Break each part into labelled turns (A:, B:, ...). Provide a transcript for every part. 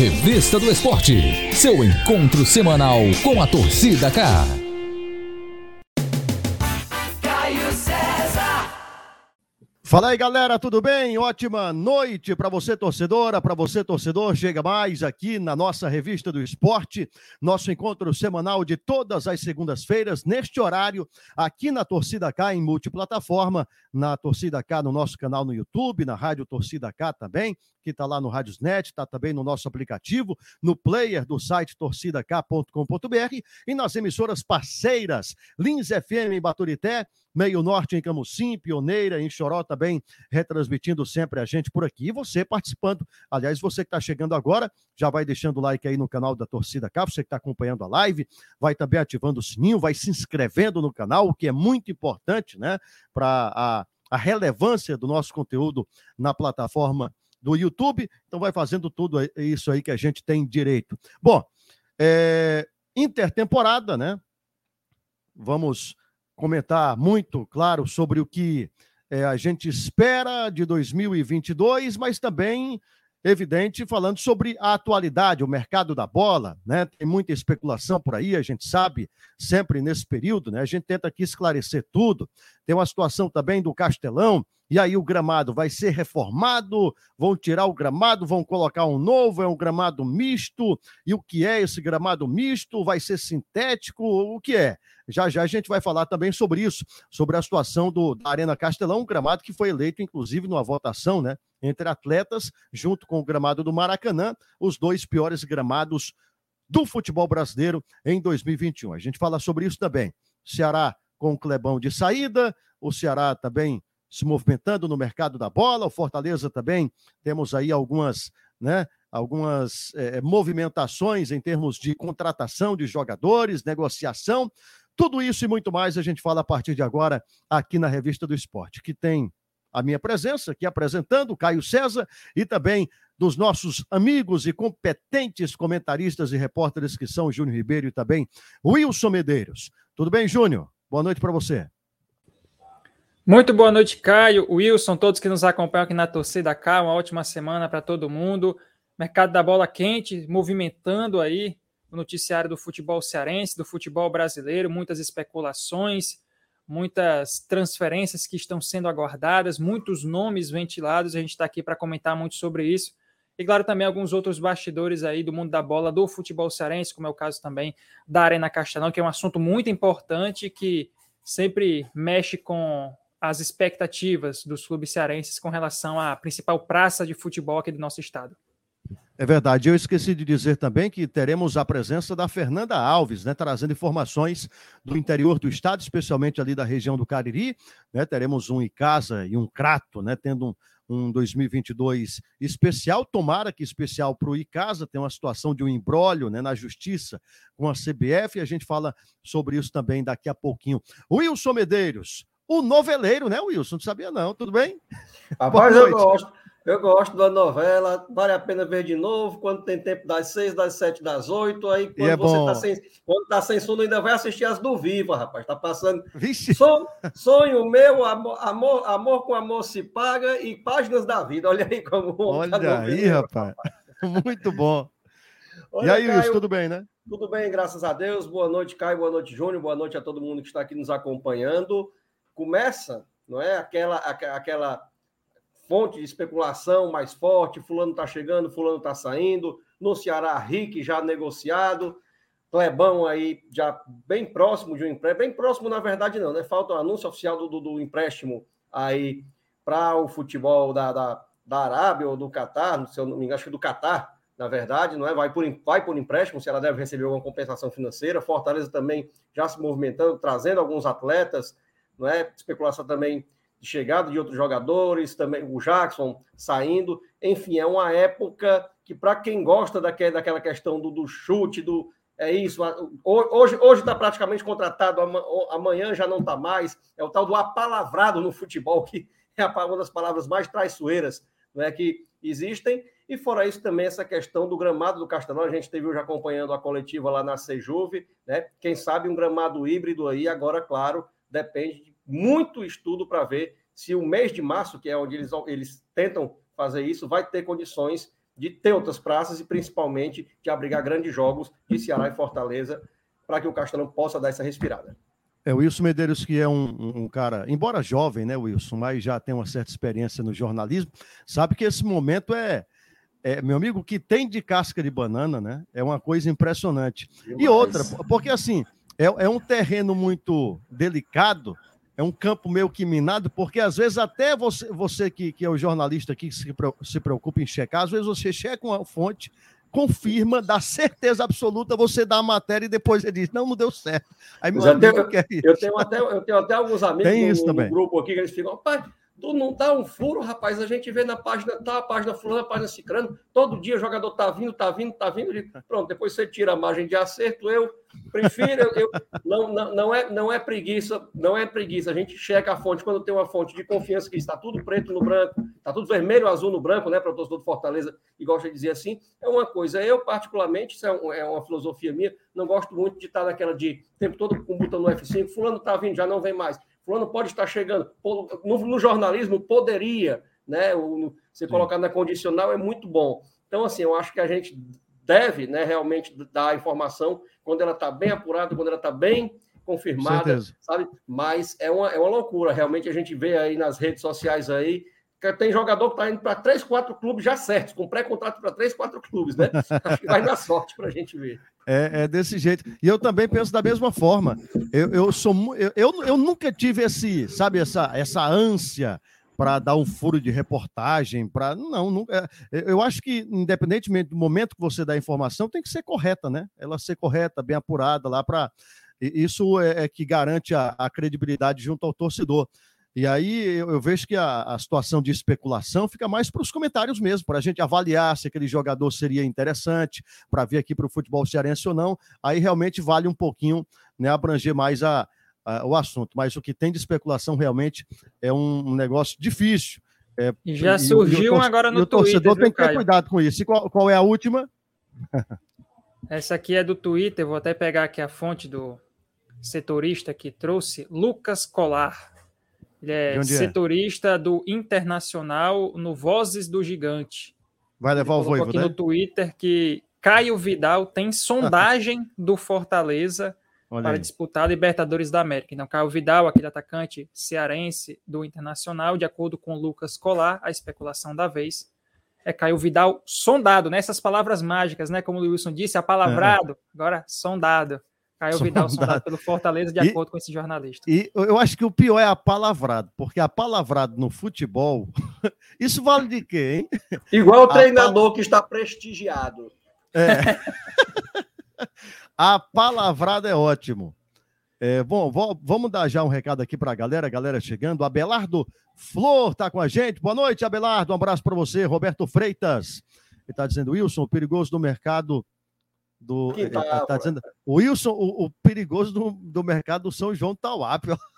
A: Revista do Esporte, seu encontro semanal com a torcida cá.
B: Fala aí, galera, tudo bem? Ótima noite para você, torcedora, para você, torcedor. Chega mais aqui na nossa revista do esporte, nosso encontro semanal de todas as segundas-feiras, neste horário, aqui na Torcida K, em multiplataforma, na Torcida K, no nosso canal no YouTube, na Rádio Torcida K também, que está lá no Radiosnet, está também no nosso aplicativo, no player do site torcidak.com.br e nas emissoras parceiras, Lins FM em Baturité, Meio Norte em Camusim, Pioneira em Choró também, retransmitindo sempre a gente por aqui. E você participando. Aliás, você que está chegando agora, já vai deixando o like aí no canal da Torcida K, você que está acompanhando a live, vai também ativando o sininho, vai se inscrevendo no canal, o que é muito importante, né, para a, a relevância do nosso conteúdo na plataforma do YouTube. Então, vai fazendo tudo isso aí que a gente tem direito. Bom, é, intertemporada, né? Vamos comentar muito, claro, sobre o que é, a gente espera de 2022, mas também, evidente, falando sobre a atualidade, o mercado da bola, né? Tem muita especulação por aí, a gente sabe, sempre nesse período, né? A gente tenta aqui esclarecer tudo. Tem uma situação também do Castelão, e aí o gramado vai ser reformado, vão tirar o gramado, vão colocar um novo, é um gramado misto. E o que é esse gramado misto? Vai ser sintético? O que é? Já já a gente vai falar também sobre isso, sobre a situação do, da Arena Castelão, um gramado que foi eleito, inclusive, numa votação, né? Entre atletas, junto com o gramado do Maracanã, os dois piores gramados do futebol brasileiro em 2021. A gente fala sobre isso também. Ceará com o Clebão de saída, o Ceará também se movimentando no mercado da bola. O Fortaleza também temos aí algumas, né, algumas é, movimentações em termos de contratação de jogadores, negociação. Tudo isso e muito mais a gente fala a partir de agora aqui na Revista do Esporte, que tem a minha presença aqui apresentando, Caio César, e também dos nossos amigos e competentes comentaristas e repórteres que são Júnior Ribeiro e também Wilson Medeiros. Tudo bem, Júnior? Boa noite para você.
C: Muito boa noite, Caio, Wilson, todos que nos acompanham aqui na torcida K. Uma ótima semana para todo mundo. Mercado da bola quente, movimentando aí o noticiário do futebol cearense, do futebol brasileiro, muitas especulações, muitas transferências que estão sendo aguardadas, muitos nomes ventilados. A gente está aqui para comentar muito sobre isso. E claro, também alguns outros bastidores aí do mundo da bola, do futebol cearense, como é o caso também da Arena Castelão, que é um assunto muito importante que sempre mexe com as expectativas dos clubes cearenses com relação à principal praça de futebol aqui do nosso estado.
B: É verdade. Eu esqueci de dizer também que teremos a presença da Fernanda Alves, né, trazendo informações do interior do estado, especialmente ali da região do Cariri. Né, teremos um Icasa e um Crato, né, tendo um, um 2022 especial. Tomara que especial para o Icasa, tem uma situação de um embrólio né, na justiça com a CBF. E a gente fala sobre isso também daqui a pouquinho. Wilson Medeiros, o noveleiro, né, Wilson? Não sabia, não. Tudo bem?
D: Rapaz, eu gosto. Eu gosto da novela, vale a pena ver de novo, quando tem tempo das seis, das sete, das oito, aí quando é você está sem, quando tá sem sono, ainda vai assistir as do Viva, rapaz, tá passando Vixe. Sonho, sonho meu, amor, amor, com amor se paga e páginas da vida, olha aí como...
B: Olha tá aí, rapaz, muito bom. Olha, e aí, Caio, Wilson, tudo bem, né?
D: Tudo bem, graças a Deus, boa noite, Caio, boa noite, Júnior, boa noite a todo mundo que está aqui nos acompanhando começa, não é? Aquela, aquela fonte de especulação mais forte, fulano está chegando, fulano está saindo, no Ceará, Rick já negociado, Clebão aí já bem próximo de um empréstimo, bem próximo na verdade não, né? Falta o um anúncio oficial do, do, do empréstimo aí para o futebol da, da, da Arábia ou do Catar, se eu não me engano, acho que do Catar, na verdade, não é? Vai por, vai por empréstimo, se ela deve receber alguma compensação financeira. Fortaleza também já se movimentando, trazendo alguns atletas, não é? Especulação também de chegada de outros jogadores, também o Jackson saindo. Enfim, é uma época que, para quem gosta daquela, daquela questão do, do chute, do. É isso. Hoje está praticamente contratado, amanhã já não está mais. É o tal do apalavrado no futebol, que é uma das palavras mais traiçoeiras é que existem. E fora isso, também essa questão do gramado do Castelão. A gente esteve hoje acompanhando a coletiva lá na Sejuve, né? Quem sabe um gramado híbrido aí, agora, claro, depende de muito estudo para ver se o mês de março, que é onde eles, eles tentam fazer isso, vai ter condições de ter outras praças e principalmente de abrigar grandes jogos de Ceará e Fortaleza para que o Castelão possa dar essa respirada.
B: É, o Wilson Medeiros, que é um, um, cara, embora jovem, né, Wilson, mas já tem uma certa experiência no jornalismo, sabe que esse momento é, é meu amigo, que tem de casca de banana, né? É uma coisa impressionante. E outra, porque assim, é, é um terreno muito delicado, é um campo meio que minado, porque às vezes até você, você que, que é o jornalista aqui que se, se preocupa em checar, às vezes você checa uma fonte, confirma, dá certeza absoluta, você dá a matéria e depois você diz, não, não deu certo.
D: Aí, meu eu, tenho, eu, tenho até, eu tenho até alguns amigos no, no, grupo aqui que eles ficam, pai, Tu não dá um furo, rapaz. A gente vê na página, tá a página fulana, a página cicrano. Todo dia o jogador tá vindo, tá vindo, tá vindo. Pronto, depois você tira a margem de acerto. Eu prefiro, eu, eu não, não, não, é, não é preguiça, não é preguiça. A gente checa a fonte quando tem uma fonte de confiança que está tudo preto no branco, está tudo vermelho, azul no branco, né? Para o torcedor do Fortaleza e gosta de dizer assim. É uma coisa. Eu, particularmente, isso é, um, é uma filosofia minha, não gosto muito de estar naquela de tempo todo com botão no F5, fulano tá vindo, já não vem mais fulano pode estar chegando. No, no jornalismo, poderia, né? O, você Sim. colocar na condicional é muito bom. Então, assim, eu acho que a gente deve né, realmente dar a informação quando ela está bem apurada, quando ela está bem confirmada, sabe? Mas é uma, é uma loucura. Realmente a gente vê aí nas redes sociais aí tem jogador que está indo para três, quatro clubes já certos, com pré-contrato para três, quatro clubes, né? Acho que vai dar sorte para a gente ver.
B: É, é, desse jeito. E eu também penso da mesma forma. Eu, eu sou eu, eu, eu nunca tive esse, sabe, essa, essa ânsia para dar um furo de reportagem, para não, não é, eu acho que independentemente do momento que você dá a informação, tem que ser correta, né? Ela ser correta, bem apurada lá para isso é, é, que garante a, a credibilidade junto ao torcedor. E aí eu, eu vejo que a, a, situação de especulação fica mais para os comentários mesmo, para a gente avaliar se aquele jogador seria interessante, para vir aqui para o futebol cearense ou não. Aí realmente vale um pouquinho né, abranger mais a, a, o assunto. Mas o que tem de especulação realmente é um, um negócio difícil. É,
C: e já surgiu e, agora no Twitter. O torcedor
B: tem que ter cuidado com isso. E qual, qual é a última?
C: Essa aqui é do Twitter, vou até pegar aqui a fonte do setorista que trouxe, Lucas Colar. Ele é, é setorista é? do Internacional no Vozes do Gigante.
B: Vai levar Ele o Voivo,
C: aqui né? no Twitter que Caio Vidal tem sondagem do Fortaleza Olha para aí. disputar a Libertadores da América. Então, Caio Vidal, aquele atacante cearense do Internacional, de acordo com Lucas Colar, a especulação da vez, é Caio Vidal sondado, nessas né? palavras mágicas, né? Como o Wilson disse, apalavrado, é. agora sondado. Caio Vidal sondado pelo Fortaleza, de e, acordo com esse jornalista.
B: E eu acho que o pior é a palavrado, porque a palavrado no futebol, isso vale de quê, hein?
D: Igual o treinador pal... que está prestigiado.
B: É. a palavrada é ótimo. É, bom, vamos dar já um recado aqui para a galera, a galera chegando. Abelardo Flor está com a gente. Boa noite, Abelardo. Um abraço para você. Roberto Freitas. Ele está dizendo, Wilson, perigoso do mercado do. Tá, tá dizendo, o Wilson, o, o, perigoso do, do mercado do São João Tauap.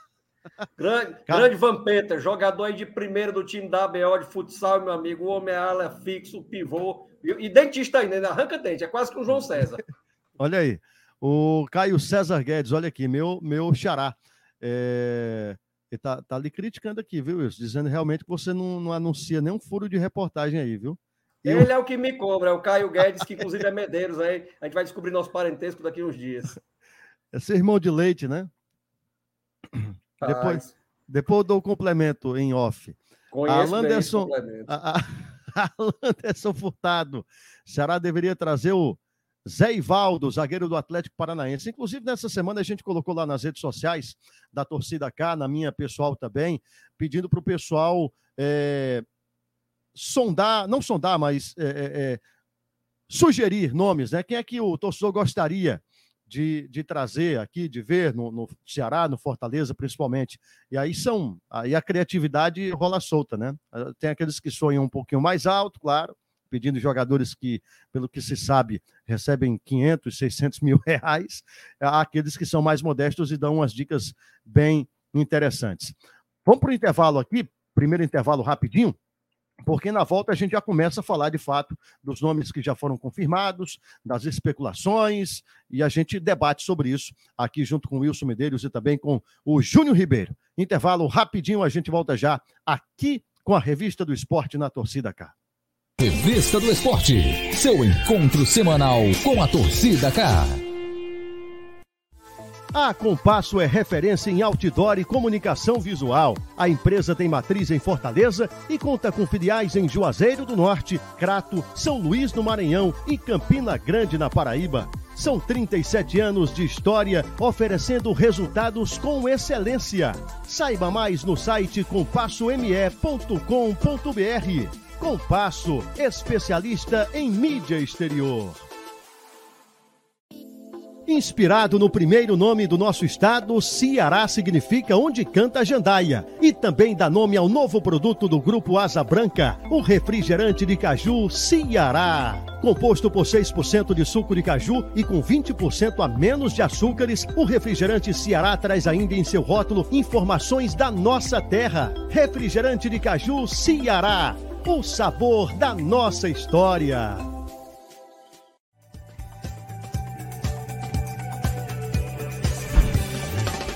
D: Grande, grande Vampeta, jogador aí de primeiro do time da ABO de futsal, meu amigo. O homem ala fixo, pivô. E, e dentista ainda, né? arranca dente, é quase que um João César.
B: olha aí. O Caio César Guedes, olha aqui, meu, meu xará. É... Ele tá, tá lhe criticando aqui, viu, Wilson? Dizendo realmente que você não, não anuncia nenhum furo de reportagem aí, viu?
D: Ele é o que me cobra, é o Caio Guedes, que inclusive é Medeiros aí. A gente vai descobrir nosso parentesco daqui uns dias.
B: É seu irmão de leite, né? Depois, depois eu dou o complemento em off.
D: Conheço
B: a Landerson, a, a, a Landerson Furtado. Ceará deveria trazer o Zé Ivaldo, zagueiro do Atlético Paranaense. Inclusive, nessa semana a gente colocou lá nas redes sociais da torcida cá, na minha pessoal também, pedindo para o pessoal é, sondar, não sondar, mas é, é, é, sugerir nomes, né? Quem é que o torcedor gostaria de, de trazer aqui, de ver no, no, Ceará, no Fortaleza, principalmente. E aí são, aí a criatividade rola solta, né? Tem aqueles que sonham um pouquinho mais alto, claro, pedindo jogadores que, pelo que se sabe, recebem 500, 600 mil reais, há aqueles que são mais modestos e dão umas dicas bem interessantes. Vamos para o intervalo aqui, primeiro intervalo rapidinho, porque na volta a gente já começa a falar de fato dos nomes que já foram confirmados, das especulações, e a gente debate sobre isso aqui junto com o Wilson Medeiros e também com o Júnior Ribeiro. Intervalo rapidinho, a gente volta já aqui com a revista do esporte na torcida cá.
A: Revista do Esporte, seu encontro semanal com a torcida K.
B: A Compasso é referência em outdoor e comunicação visual. A empresa tem matriz em Fortaleza e conta com filiais em Juazeiro do Norte, Crato, São Luís no Maranhão e Campina Grande na Paraíba. São 37 anos de história oferecendo resultados com excelência. Saiba mais no site compassome.com.br. Compasso, especialista em mídia exterior. Inspirado no primeiro nome do nosso estado, Ceará significa onde canta a jandaia. E também dá nome ao novo produto do Grupo Asa Branca, o refrigerante de caju Ceará. Composto por 6% de suco de caju e com 20% a menos de açúcares, o refrigerante Ceará traz ainda em seu rótulo informações da nossa terra. Refrigerante de caju Ceará o sabor da nossa história.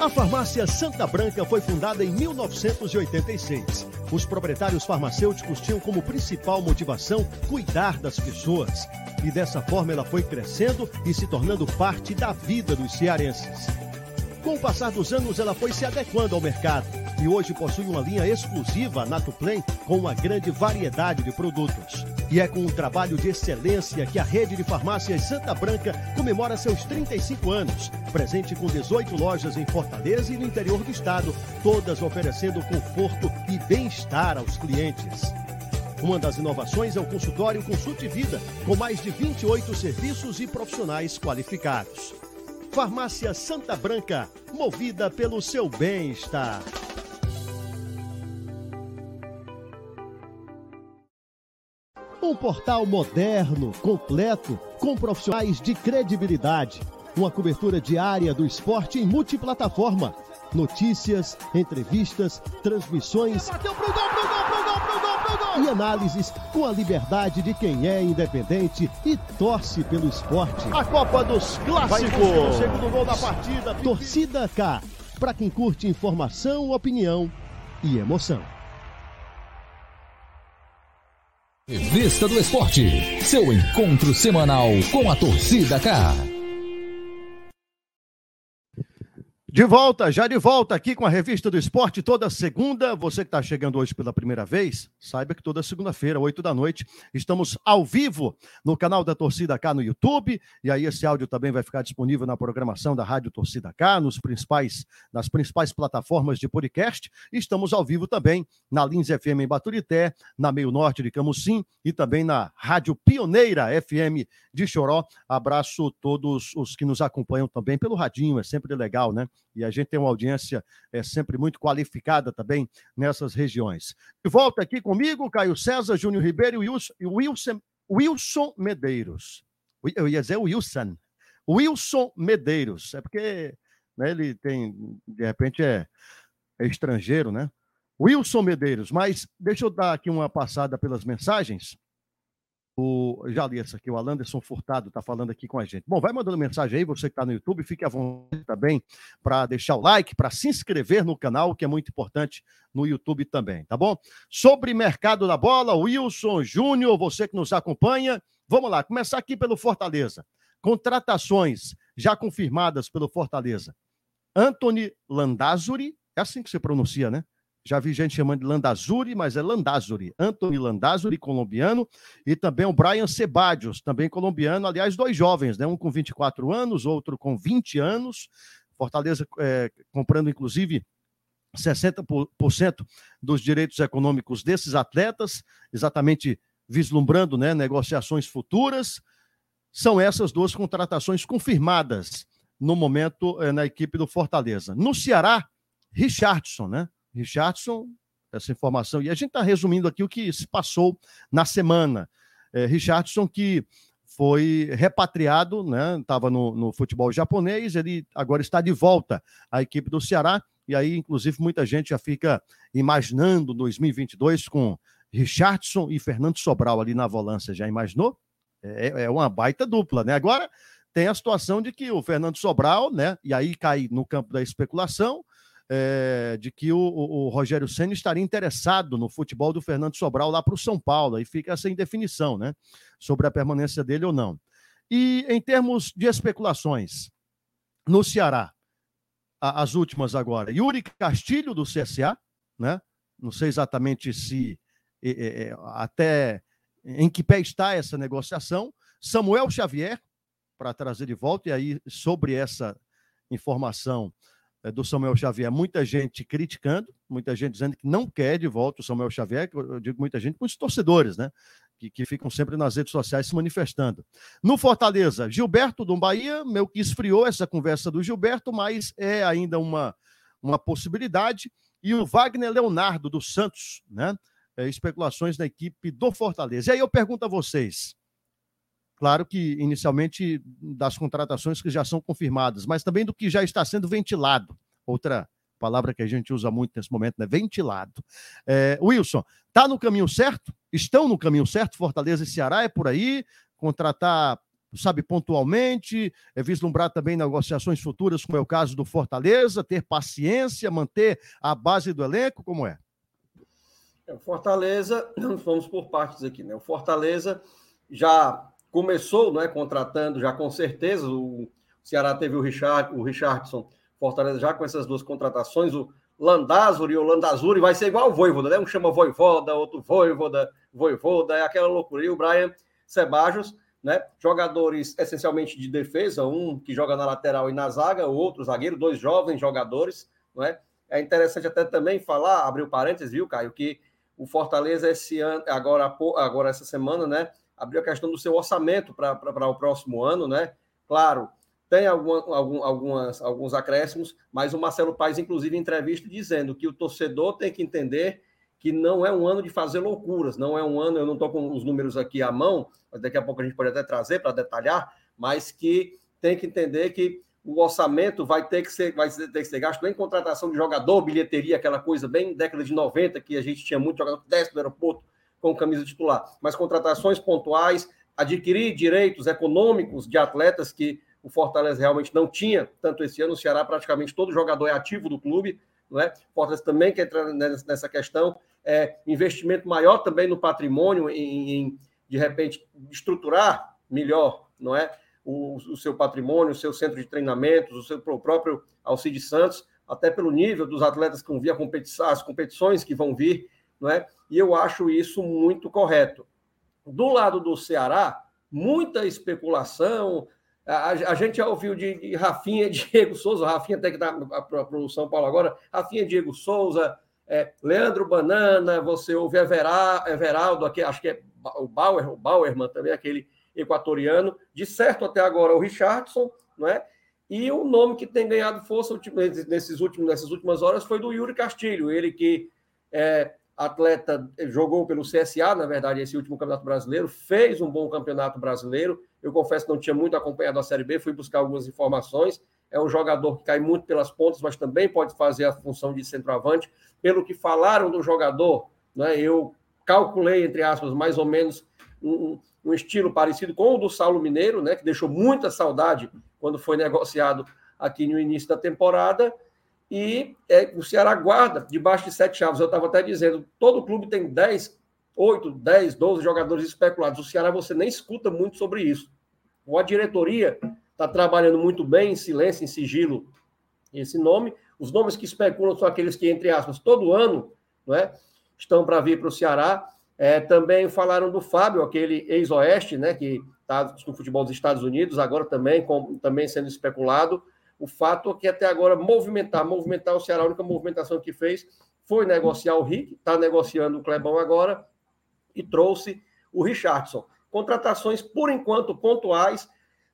B: A farmácia Santa Branca foi fundada em 1986. Os proprietários farmacêuticos tinham como principal motivação cuidar das pessoas. E dessa forma ela foi crescendo e se tornando parte da vida dos cearenses. Com o passar dos anos, ela foi se adequando ao mercado e hoje possui uma linha exclusiva Natuplen com uma grande variedade de produtos. E é com um trabalho de excelência que a rede de farmácias Santa Branca comemora seus 35 anos, presente com 18 lojas em Fortaleza e no interior do estado, todas oferecendo conforto e bem-estar aos clientes. Uma das inovações é o consultório Consulte Vida, com mais de 28 serviços e profissionais qualificados. Farmácia Santa Branca, movida pelo seu bem-estar. Um portal moderno, completo, com profissionais de credibilidade. Uma cobertura diária do esporte em multiplataforma. Notícias, entrevistas, transmissões. Bateu pro gol, pro gol, pro gol, pro gol, pro gol. E análises com a liberdade de quem é independente e torce pelo esporte. A Copa dos Clássicos. Segundo gol da partida. Torcida K. Para quem curte informação, opinião e emoção.
A: Revista do Esporte, seu encontro semanal com a torcida K.
B: De volta, já de volta aqui com a Revista do Esporte, toda segunda. Você que está chegando hoje pela primeira vez, saiba que toda segunda-feira, 8 da noite, estamos ao vivo no canal da Torcida K no YouTube. E aí esse áudio também vai ficar disponível na programação da Rádio Torcida K, nos principais, nas principais plataformas de podcast. Estamos ao vivo também na Lins FM em Baturité, na Meio Norte de Camusim e também na Rádio Pioneira FM de Choró. Abraço todos os que nos acompanham também pelo radinho, é sempre legal, né? E a gente tem uma audiência é, sempre muito qualificada também nessas regiões. De volta aqui comigo, Caio César, Júnior Ribeiro e Wilson, Wilson Medeiros. Eu ia dizer Wilson. Wilson Medeiros. É porque né, ele tem, de repente, é, é estrangeiro, né? Wilson Medeiros. Mas deixa eu dar aqui uma passada pelas mensagens. O, já li essa aqui, o Alanderson Furtado está falando aqui com a gente. Bom, vai mandando mensagem aí, você que está no YouTube, fique à vontade também para deixar o like, para se inscrever no canal, que é muito importante no YouTube também, tá bom? Sobre mercado da bola, Wilson Júnior, você que nos acompanha, vamos lá, começar aqui pelo Fortaleza. Contratações já confirmadas pelo Fortaleza. Anthony Landazuri, é assim que se pronuncia, né? Já vi gente chamando de Landazuri, mas é Landazuri. Anthony Landazuri, colombiano, e também o Brian Sebadios, também colombiano. Aliás, dois jovens, né? Um com 24 anos, outro com 20 anos. Fortaleza é, comprando, inclusive, 60% dos direitos econômicos desses atletas, exatamente vislumbrando né, negociações futuras. São essas duas contratações confirmadas no momento é, na equipe do Fortaleza. No Ceará, Richardson, né? Richardson, essa informação. E a gente está resumindo aqui o que se passou na semana. É, Richardson, que foi repatriado, né? Estava no, no, futebol japonês, ele agora está de volta à equipe do Ceará. E aí, inclusive, muita gente já fica imaginando 2022 com Richardson e Fernando Sobral ali na volância. Já imaginou? É, é uma baita dupla, né? Agora tem a situação de que o Fernando Sobral, né? E aí cai no campo da especulação é, de que o, o, Rogério Senna estaria interessado no futebol do Fernando Sobral lá para o São Paulo. Aí fica essa indefinição, né? Sobre a permanência dele ou não. E em termos de especulações, no Ceará, a, as últimas agora, Yuri Castilho do CSA, né? Não sei exatamente se é, é, até em que pé está essa negociação. Samuel Xavier, para trazer de volta, e aí sobre essa informação é, do Samuel Xavier, muita gente criticando, muita gente dizendo que não quer de volta o Samuel Xavier, eu digo muita gente, muitos torcedores, né? Que, que ficam sempre nas redes sociais se manifestando. No Fortaleza, Gilberto do Bahia, meio que esfriou essa conversa do Gilberto, mas é ainda uma, uma possibilidade. E o Wagner Leonardo do Santos, né? É, especulações na equipe do Fortaleza. E aí eu pergunto a vocês, Claro que, inicialmente, das contratações que já são confirmadas, mas também do que já está sendo ventilado. Outra palavra que a gente usa muito nesse momento, né? Ventilado. É, Wilson, está no caminho certo? Estão no caminho certo? Fortaleza e Ceará é por aí? Contratar, sabe, pontualmente, é vislumbrar também negociações futuras, como é o caso do Fortaleza, ter paciência, manter a base do elenco, como é?
D: é Fortaleza, vamos por partes aqui, né? O Fortaleza já começou né, contratando já com certeza. O Ceará teve o, Richard, o Richardson, Fortaleza já com essas duas contratações. O Landázuri e o Landazuri vai ser igual o Voivoda, né? Um chama Voivoda, outro Voivoda, Voivoda, é aquela loucura. E o Brian Sebajos, né? Jogadores essencialmente de defesa, um que joga na lateral e na zaga, o outro zagueiro, dois jovens jogadores, não é? É interessante até também falar, abrir o parênteses, viu, Caio, que o Fortaleza esse ano, agora, agora essa semana, né? Abriu a questão do seu orçamento para o próximo ano, né? Claro, tem alguma, algum, algumas, alguns acréscimos, mas o Marcelo Paes, inclusive, em entrevista, dizendo que o torcedor tem que entender que não é um ano de fazer loucuras, não é um ano, eu não estou com os números aqui à mão, mas daqui a pouco a gente pode até trazer para detalhar, mas que tem que entender que o orçamento vai ter que ser, vai ter que ser gasto em contratação de jogador, bilheteria, aquela coisa bem década de 90, que a gente tinha muito jogador que desce do aeroporto, com camisa titular, mas contratações pontuais, adquirir direitos econômicos de atletas que o Fortaleza realmente não tinha, tanto esse ano, o Ceará praticamente todo jogador é ativo do clube, não é? O Fortaleza também quer entrar nessa questão, é, investimento maior também no patrimônio, em, em de repente estruturar melhor, não é? O, o, seu patrimônio, o seu centro de treinamentos, o seu o próprio Alcides Santos, até pelo nível dos atletas que vão vir competição, as competições que vão vir, não é? E eu acho isso muito correto. Do lado do Ceará, muita especulação. A, a gente já ouviu de, de Rafinha, Diego Souza, Rafinha até que está para o São Paulo agora, Rafinha, Diego Souza, é, Leandro Banana, você ouve Evera, Everaldo, aqui, acho que é o Bauer, o Bauerman também, aquele equatoriano, de certo até agora o Richardson, não é? E o nome que tem ganhado força nesses últimos, nessas últimas horas foi do Yuri Castilho, ele que é, atleta jogou pelo CSA, na verdade, esse último campeonato brasileiro, fez um bom campeonato brasileiro. Eu confesso que não tinha muito acompanhado a Série B, fui buscar algumas informações. É um jogador que cai muito pelas pontas, mas também pode fazer a função de centroavante. Pelo que falaram do jogador, né, eu calculei, entre aspas, mais ou menos um, um estilo parecido com o do Saulo Mineiro, né, que deixou muita saudade quando foi negociado aqui no início da temporada e é, o Ceará guarda debaixo de sete chaves. Eu estava até dizendo, todo clube tem 10, 8, 10, 12 jogadores especulados. O Ceará você nem escuta muito sobre isso. Ou a diretoria está trabalhando muito bem, em silêncio, em sigilo, esse nome. Os nomes que especulam são aqueles que, entre aspas, todo ano não é, estão para vir para o Ceará. É, também falaram do Fábio, aquele ex-oeste, né, que está no futebol dos Estados Unidos, agora também, com, também sendo especulado. O fato é que até agora movimentar, movimentar o Ceará, a única movimentação que fez foi negociar o Rick, está negociando o Clebão agora e trouxe o Richardson. Contratações, por enquanto, pontuais,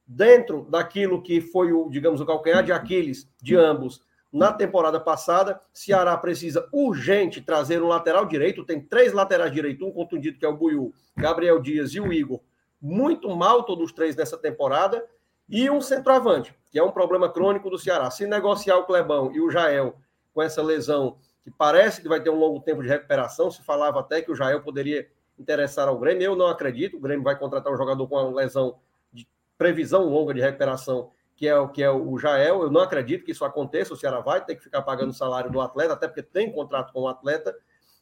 D: dentro daquilo que foi o, digamos, o calcanhar de Aquiles de ambos na temporada passada. Ceará precisa urgente trazer um lateral direito, tem três laterais direitos, um contundido que é o Buiu, Gabriel Dias e o Igor. Muito mal todos os três nessa temporada e um centroavante, que é um problema crônico do Ceará. Se negociar o Clebão e o Jael com essa lesão, que parece que vai ter um longo tempo de recuperação, se falava até que o Jael poderia interessar ao Grêmio, eu não acredito. O Grêmio vai contratar um jogador com uma lesão de previsão longa de recuperação que é o que é o Jael. Eu não acredito que isso aconteça. O Ceará vai ter que ficar pagando o salário do atleta, até porque tem contrato com o atleta.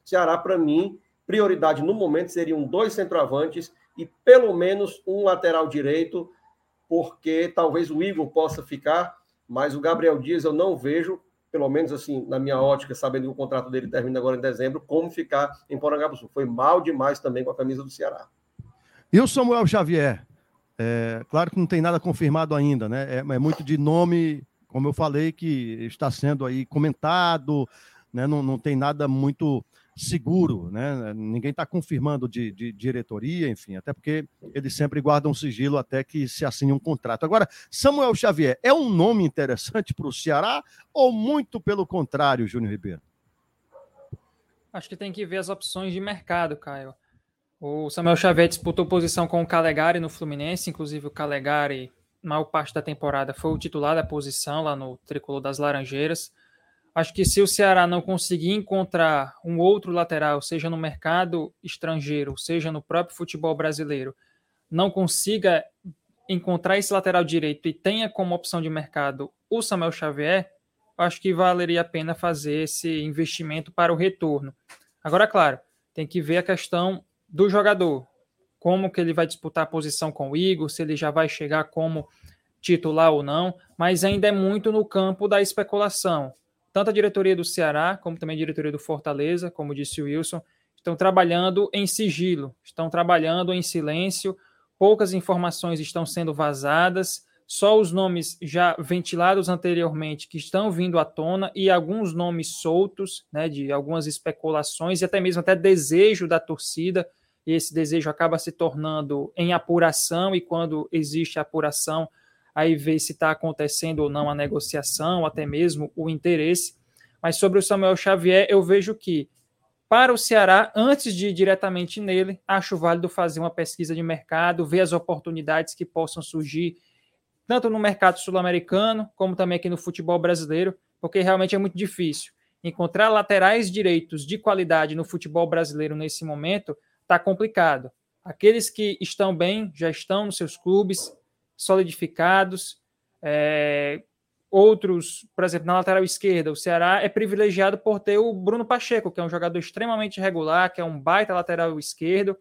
D: Ceará, para mim, prioridade no momento seriam dois centroavantes e pelo menos um lateral direito, porque talvez o Igor possa ficar, mas o Gabriel Dias eu não vejo, pelo menos assim, na minha ótica, sabendo que o contrato dele termina agora em dezembro, como ficar em Porangabuçu. Foi mal demais também com a camisa do Ceará.
B: E o Samuel Xavier? É, claro que não tem nada confirmado ainda, né? É, é, muito de nome, como eu falei, que está sendo aí comentado, né? Não, não tem nada muito seguro, né? Ninguém está confirmando de, de, diretoria, enfim, até porque eles sempre guardam sigilo até que se assine um contrato. Agora, Samuel Xavier é um nome interessante para o Ceará ou muito pelo contrário, Júnior Ribeiro?
C: Acho que tem que ver as opções de mercado, Caio. O Samuel Xavier disputou posição com o Calegari no Fluminense, inclusive o Calegari, maior parte da temporada, foi o titular da posição lá no Tricolor das Laranjeiras. Acho que se o Ceará não conseguir encontrar um outro lateral, seja no mercado estrangeiro, seja no próprio futebol brasileiro, não consiga encontrar esse lateral direito e tenha como opção de mercado o Samuel Xavier, acho que valeria a pena fazer esse investimento para o retorno. Agora, claro, tem que ver a questão do jogador, como que ele vai disputar a posição com o Igor, se ele já vai chegar como titular ou não, mas ainda é muito no campo da especulação. Tanto a diretoria do Ceará, como também a diretoria do Fortaleza, como disse o Wilson, estão trabalhando em sigilo, estão trabalhando em silêncio, poucas informações estão sendo vazadas, só os nomes já ventilados anteriormente que estão vindo à tona e alguns nomes soltos, né, de algumas especulações e até mesmo até desejo da torcida e esse desejo acaba se tornando em apuração, e quando existe apuração, aí vê se está acontecendo ou não a negociação, até mesmo o interesse. Mas sobre o Samuel Xavier, eu vejo que, para o Ceará, antes de ir diretamente nele, acho válido fazer uma pesquisa de mercado, ver as oportunidades que possam surgir, tanto no mercado sul-americano, como também aqui no futebol brasileiro, porque realmente é muito difícil. Encontrar laterais direitos de qualidade no futebol brasileiro nesse momento está complicado. Aqueles que estão bem já estão nos seus clubes solidificados. É, outros, por exemplo, na lateral esquerda, o Ceará é privilegiado por ter o Bruno Pacheco, que é um jogador extremamente regular, que é um baita lateral esquerdo,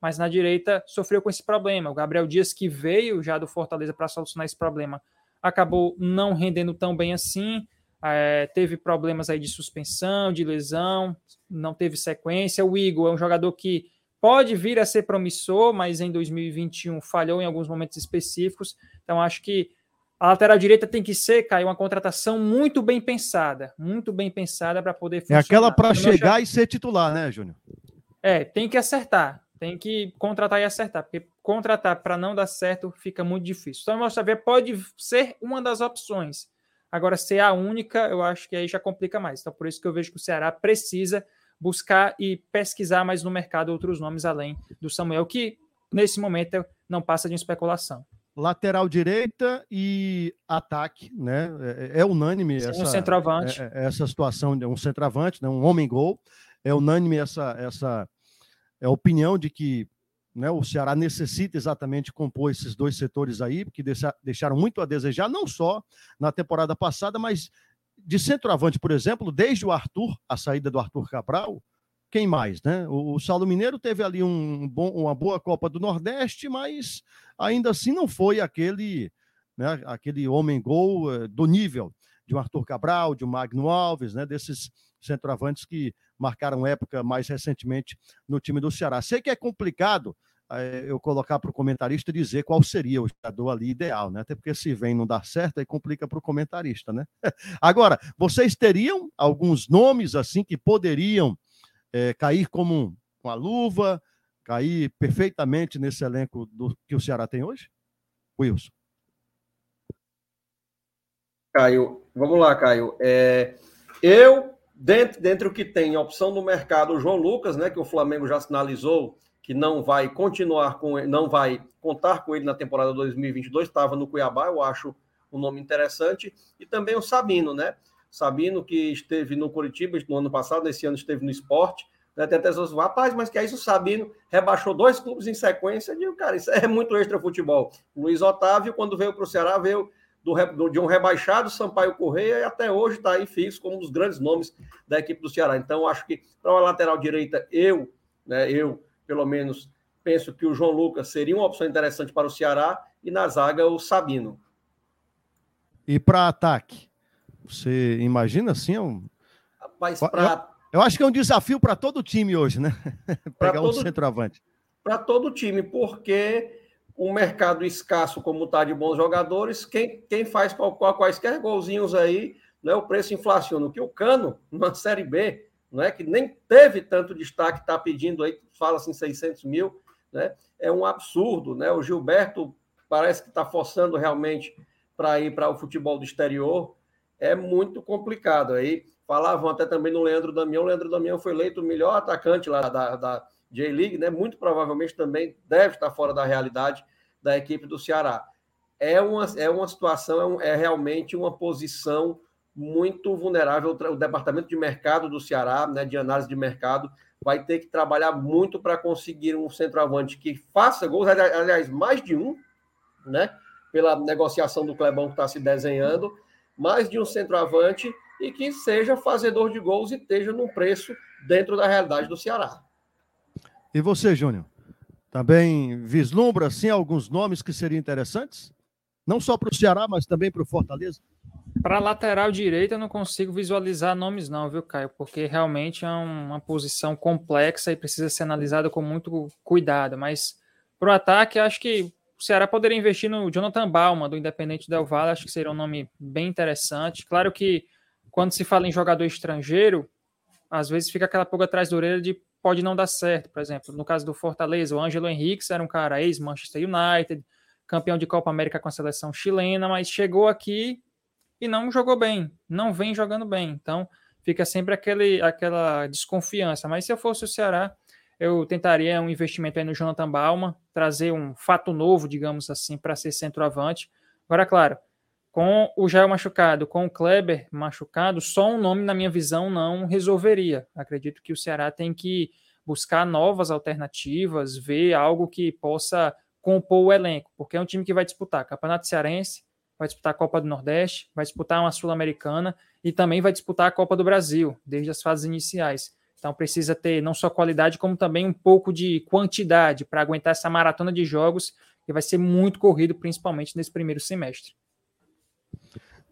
C: mas na direita sofreu com esse problema. O Gabriel Dias, que veio já do Fortaleza para solucionar esse problema, acabou não rendendo tão bem assim. É, teve problemas aí de suspensão, de lesão, não teve sequência. O Igor é um jogador que pode vir a ser promissor, mas em 2021 falhou em alguns momentos específicos. Então, acho que a lateral direita tem que ser, Caio, uma contratação muito bem pensada, muito bem pensada para poder
B: funcionar. É aquela para chegar e ser titular, né, Júnior?
C: É, tem que acertar, tem que contratar e acertar, porque contratar para não dar certo fica muito difícil. Então, o ver pode ser uma das opções. Agora, ser a única, eu acho que aí já complica mais. Então, por isso que eu vejo que o Ceará precisa buscar e pesquisar mais no mercado outros nomes além do Samuel, que nesse momento não passa de especulação.
B: Lateral direita e ataque, né? É, é unânime
C: Sim, essa, um centroavante.
B: É, é, essa situação de um centroavante, né? um homem gol. É unânime essa, essa é opinião de que né, o Ceará necessita exatamente compor esses dois setores aí, porque deixaram muito a desejar, não só na temporada passada, mas de centroavante, por exemplo, desde o Arthur, a saída do Arthur Cabral, quem mais, né? O, o Saulo Mineiro teve ali um bom, uma boa Copa do Nordeste, mas ainda assim não foi aquele, né, aquele homem-gol uh, do nível de um Arthur Cabral, de um Magno Alves, né, desses centroavantes que marcaram época mais recentemente no time do Ceará. Sei que é complicado eu colocar para o comentarista dizer qual seria o jogador ali ideal, né? Até porque se vem não dá certo, aí complica para o comentarista, né? Agora, vocês teriam alguns nomes assim que poderiam é, cair como uma luva, cair perfeitamente nesse elenco do, que o Ceará tem hoje? Wilson.
D: Caio, vamos lá, Caio. É, eu, dentro, dentro que tem opção no mercado, o João Lucas, né, que o Flamengo já sinalizou que não vai continuar com não vai contar com ele na temporada 2022, estava no Cuiabá, eu acho um nome interessante, e também o Sabino, né? Sabino que esteve no Curitiba no ano passado, esse ano esteve no esporte, né? Tem até pessoas rapaz, mas que é isso, o Sabino rebaixou dois clubes em sequência, digo, cara, isso é muito extra futebol. Luiz Otávio, quando veio para o Ceará, veio do, de um rebaixado Sampaio Correia e até hoje está aí fixo como um dos grandes nomes da equipe do Ceará. Então, acho que para uma lateral direita, eu, né, eu, pelo menos, penso que o João Lucas seria uma opção interessante para o Ceará e na zaga o Sabino.
B: E para ataque? Você imagina assim? Um...
D: Rapaz, pra...
B: eu, eu, acho que é um desafio para todo time hoje, né? Pegar todo... um centroavante.
D: Para todo time, porque um mercado escasso como está de bons jogadores, quem, quem faz quaisquer golzinhos aí, né, o preço inflaciona. O que o Cano, na Série B, não é que nem teve tanto destaque, está pedindo aí, fala assim, 600 mil, né, é um absurdo. Né? O Gilberto parece que está forçando realmente para ir para o futebol do exterior, é muito complicado. Aí falavam até também no Leandro Damião, o Leandro Damião foi eleito o melhor atacante lá da, da J-League, né? Muito provavelmente também deve estar fora da realidade da equipe do Ceará. É uma, é uma situação, é, um, é realmente uma posição muito vulnerável. O departamento de mercado do Ceará, né, de análise de mercado, vai ter que trabalhar muito para conseguir um centroavante que faça gols, aliás, mais de um, né? Pela negociação do Clebão que está se desenhando, mais de um centroavante e que seja fazedor de gols e esteja num preço dentro da realidade do Ceará.
B: E você, Júnior? Também vislumbra, assim, alguns nomes que seriam interessantes? Não só para o Ceará, mas também para o Fortaleza?
C: Para lateral direita, eu não consigo visualizar nomes, não, viu, Caio? Porque realmente é uma posição complexa e precisa ser analisada com muito cuidado. Mas para o ataque, acho que o Ceará poderia investir no Jonathan Balma, do Independente Del Valle, acho que seria um nome bem interessante. Claro que quando se fala em jogador estrangeiro, às vezes fica aquela pulga atrás da orelha de pode não dar certo. Por exemplo, no caso do Fortaleza, o Ângelo Henrique era um cara ex-Manchester United, campeão de Copa América com a seleção chilena, mas chegou aqui e não jogou bem, não vem jogando bem. Então, fica sempre aquele, aquela desconfiança. Mas se eu fosse o Ceará, eu tentaria um investimento aí no Jonathan Balma, trazer um fato novo, digamos assim, para ser centroavante. Agora, claro, com o Jair machucado, com o Kleber machucado, só um nome, na minha visão, não resolveria. Acredito que o Ceará tem que buscar novas alternativas, ver algo que possa compor o elenco, porque é um time que vai disputar Campeonato Cearense, vai disputar a Copa do Nordeste, vai disputar uma Sul-Americana e também vai disputar a Copa do Brasil, desde as fases iniciais. Então precisa ter não só qualidade, como também um pouco de quantidade para aguentar essa maratona de jogos que vai ser muito corrido, principalmente nesse primeiro semestre.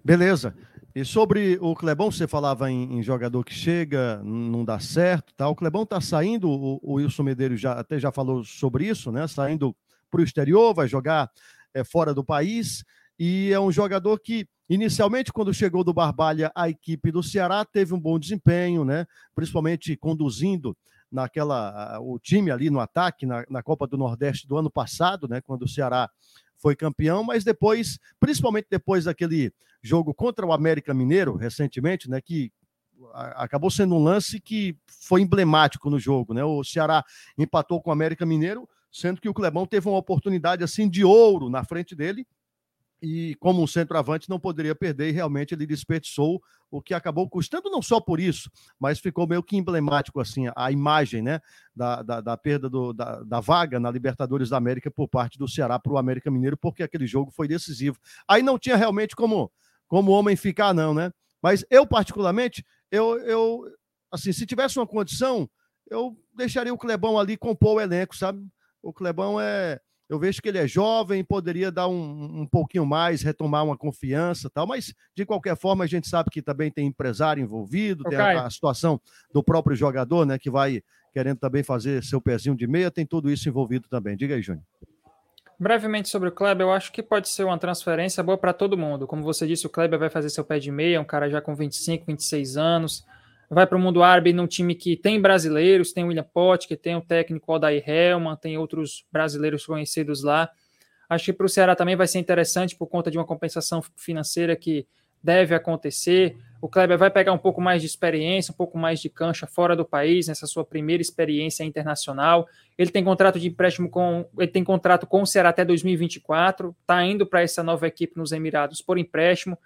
B: Beleza. E sobre o Clebão, você falava em, em, jogador que chega, não dá certo, tá? O Clebão tá saindo, o, o Wilson Medeiros já, até já falou sobre isso, né? Saindo para o exterior, vai jogar é, fora do país. E é um jogador que, inicialmente, quando chegou do Barbalha, a equipe do Ceará teve um bom desempenho, né? Principalmente conduzindo naquela o time ali no ataque na, na Copa do Nordeste do ano passado, né? Quando o Ceará foi campeão, mas depois, principalmente depois daquele jogo contra o América Mineiro, recentemente, né, que acabou sendo um lance que foi emblemático no jogo, né? O Ceará empatou com o América Mineiro, sendo que o Clebão teve uma oportunidade assim de ouro na frente dele e como um centroavante não poderia perder, e realmente ele desperdiçou o que acabou custando não só por isso, mas ficou meio que emblemático assim a imagem né, da, da, da perda do, da, da, vaga na Libertadores da América por parte do Ceará para o América Mineiro, porque aquele jogo foi decisivo. Aí não tinha realmente como como homem ficar, não, né? Mas eu, particularmente, eu, eu assim, se tivesse uma condição, eu deixaria o Clebão ali compor o elenco, sabe? O Clebão é eu vejo que ele é jovem, poderia dar um, um pouquinho mais, retomar uma confiança tal, mas de qualquer forma a gente sabe que também tem empresário envolvido, okay. tem a, a, situação do próprio jogador, né, que vai querendo também fazer seu pezinho de meia, tem tudo isso envolvido também. Diga aí, Júnior.
C: Brevemente sobre o Kleber, eu acho que pode ser uma transferência boa para todo mundo. Como você disse, o Kleber vai fazer seu pé de meia, um cara já com 25, 26 anos, vai para o mundo árabe num time que tem brasileiros, tem o William que tem o técnico Odair Helman, tem outros brasileiros conhecidos lá. Acho que para o Ceará também vai ser interessante por conta de uma compensação financeira que deve acontecer. O Kleber vai pegar um pouco mais de experiência, um pouco mais de cancha fora do país, nessa sua primeira experiência internacional. Ele tem contrato de empréstimo com, ele tem contrato com o Ceará até 2024, está indo para essa nova equipe nos Emirados por empréstimo.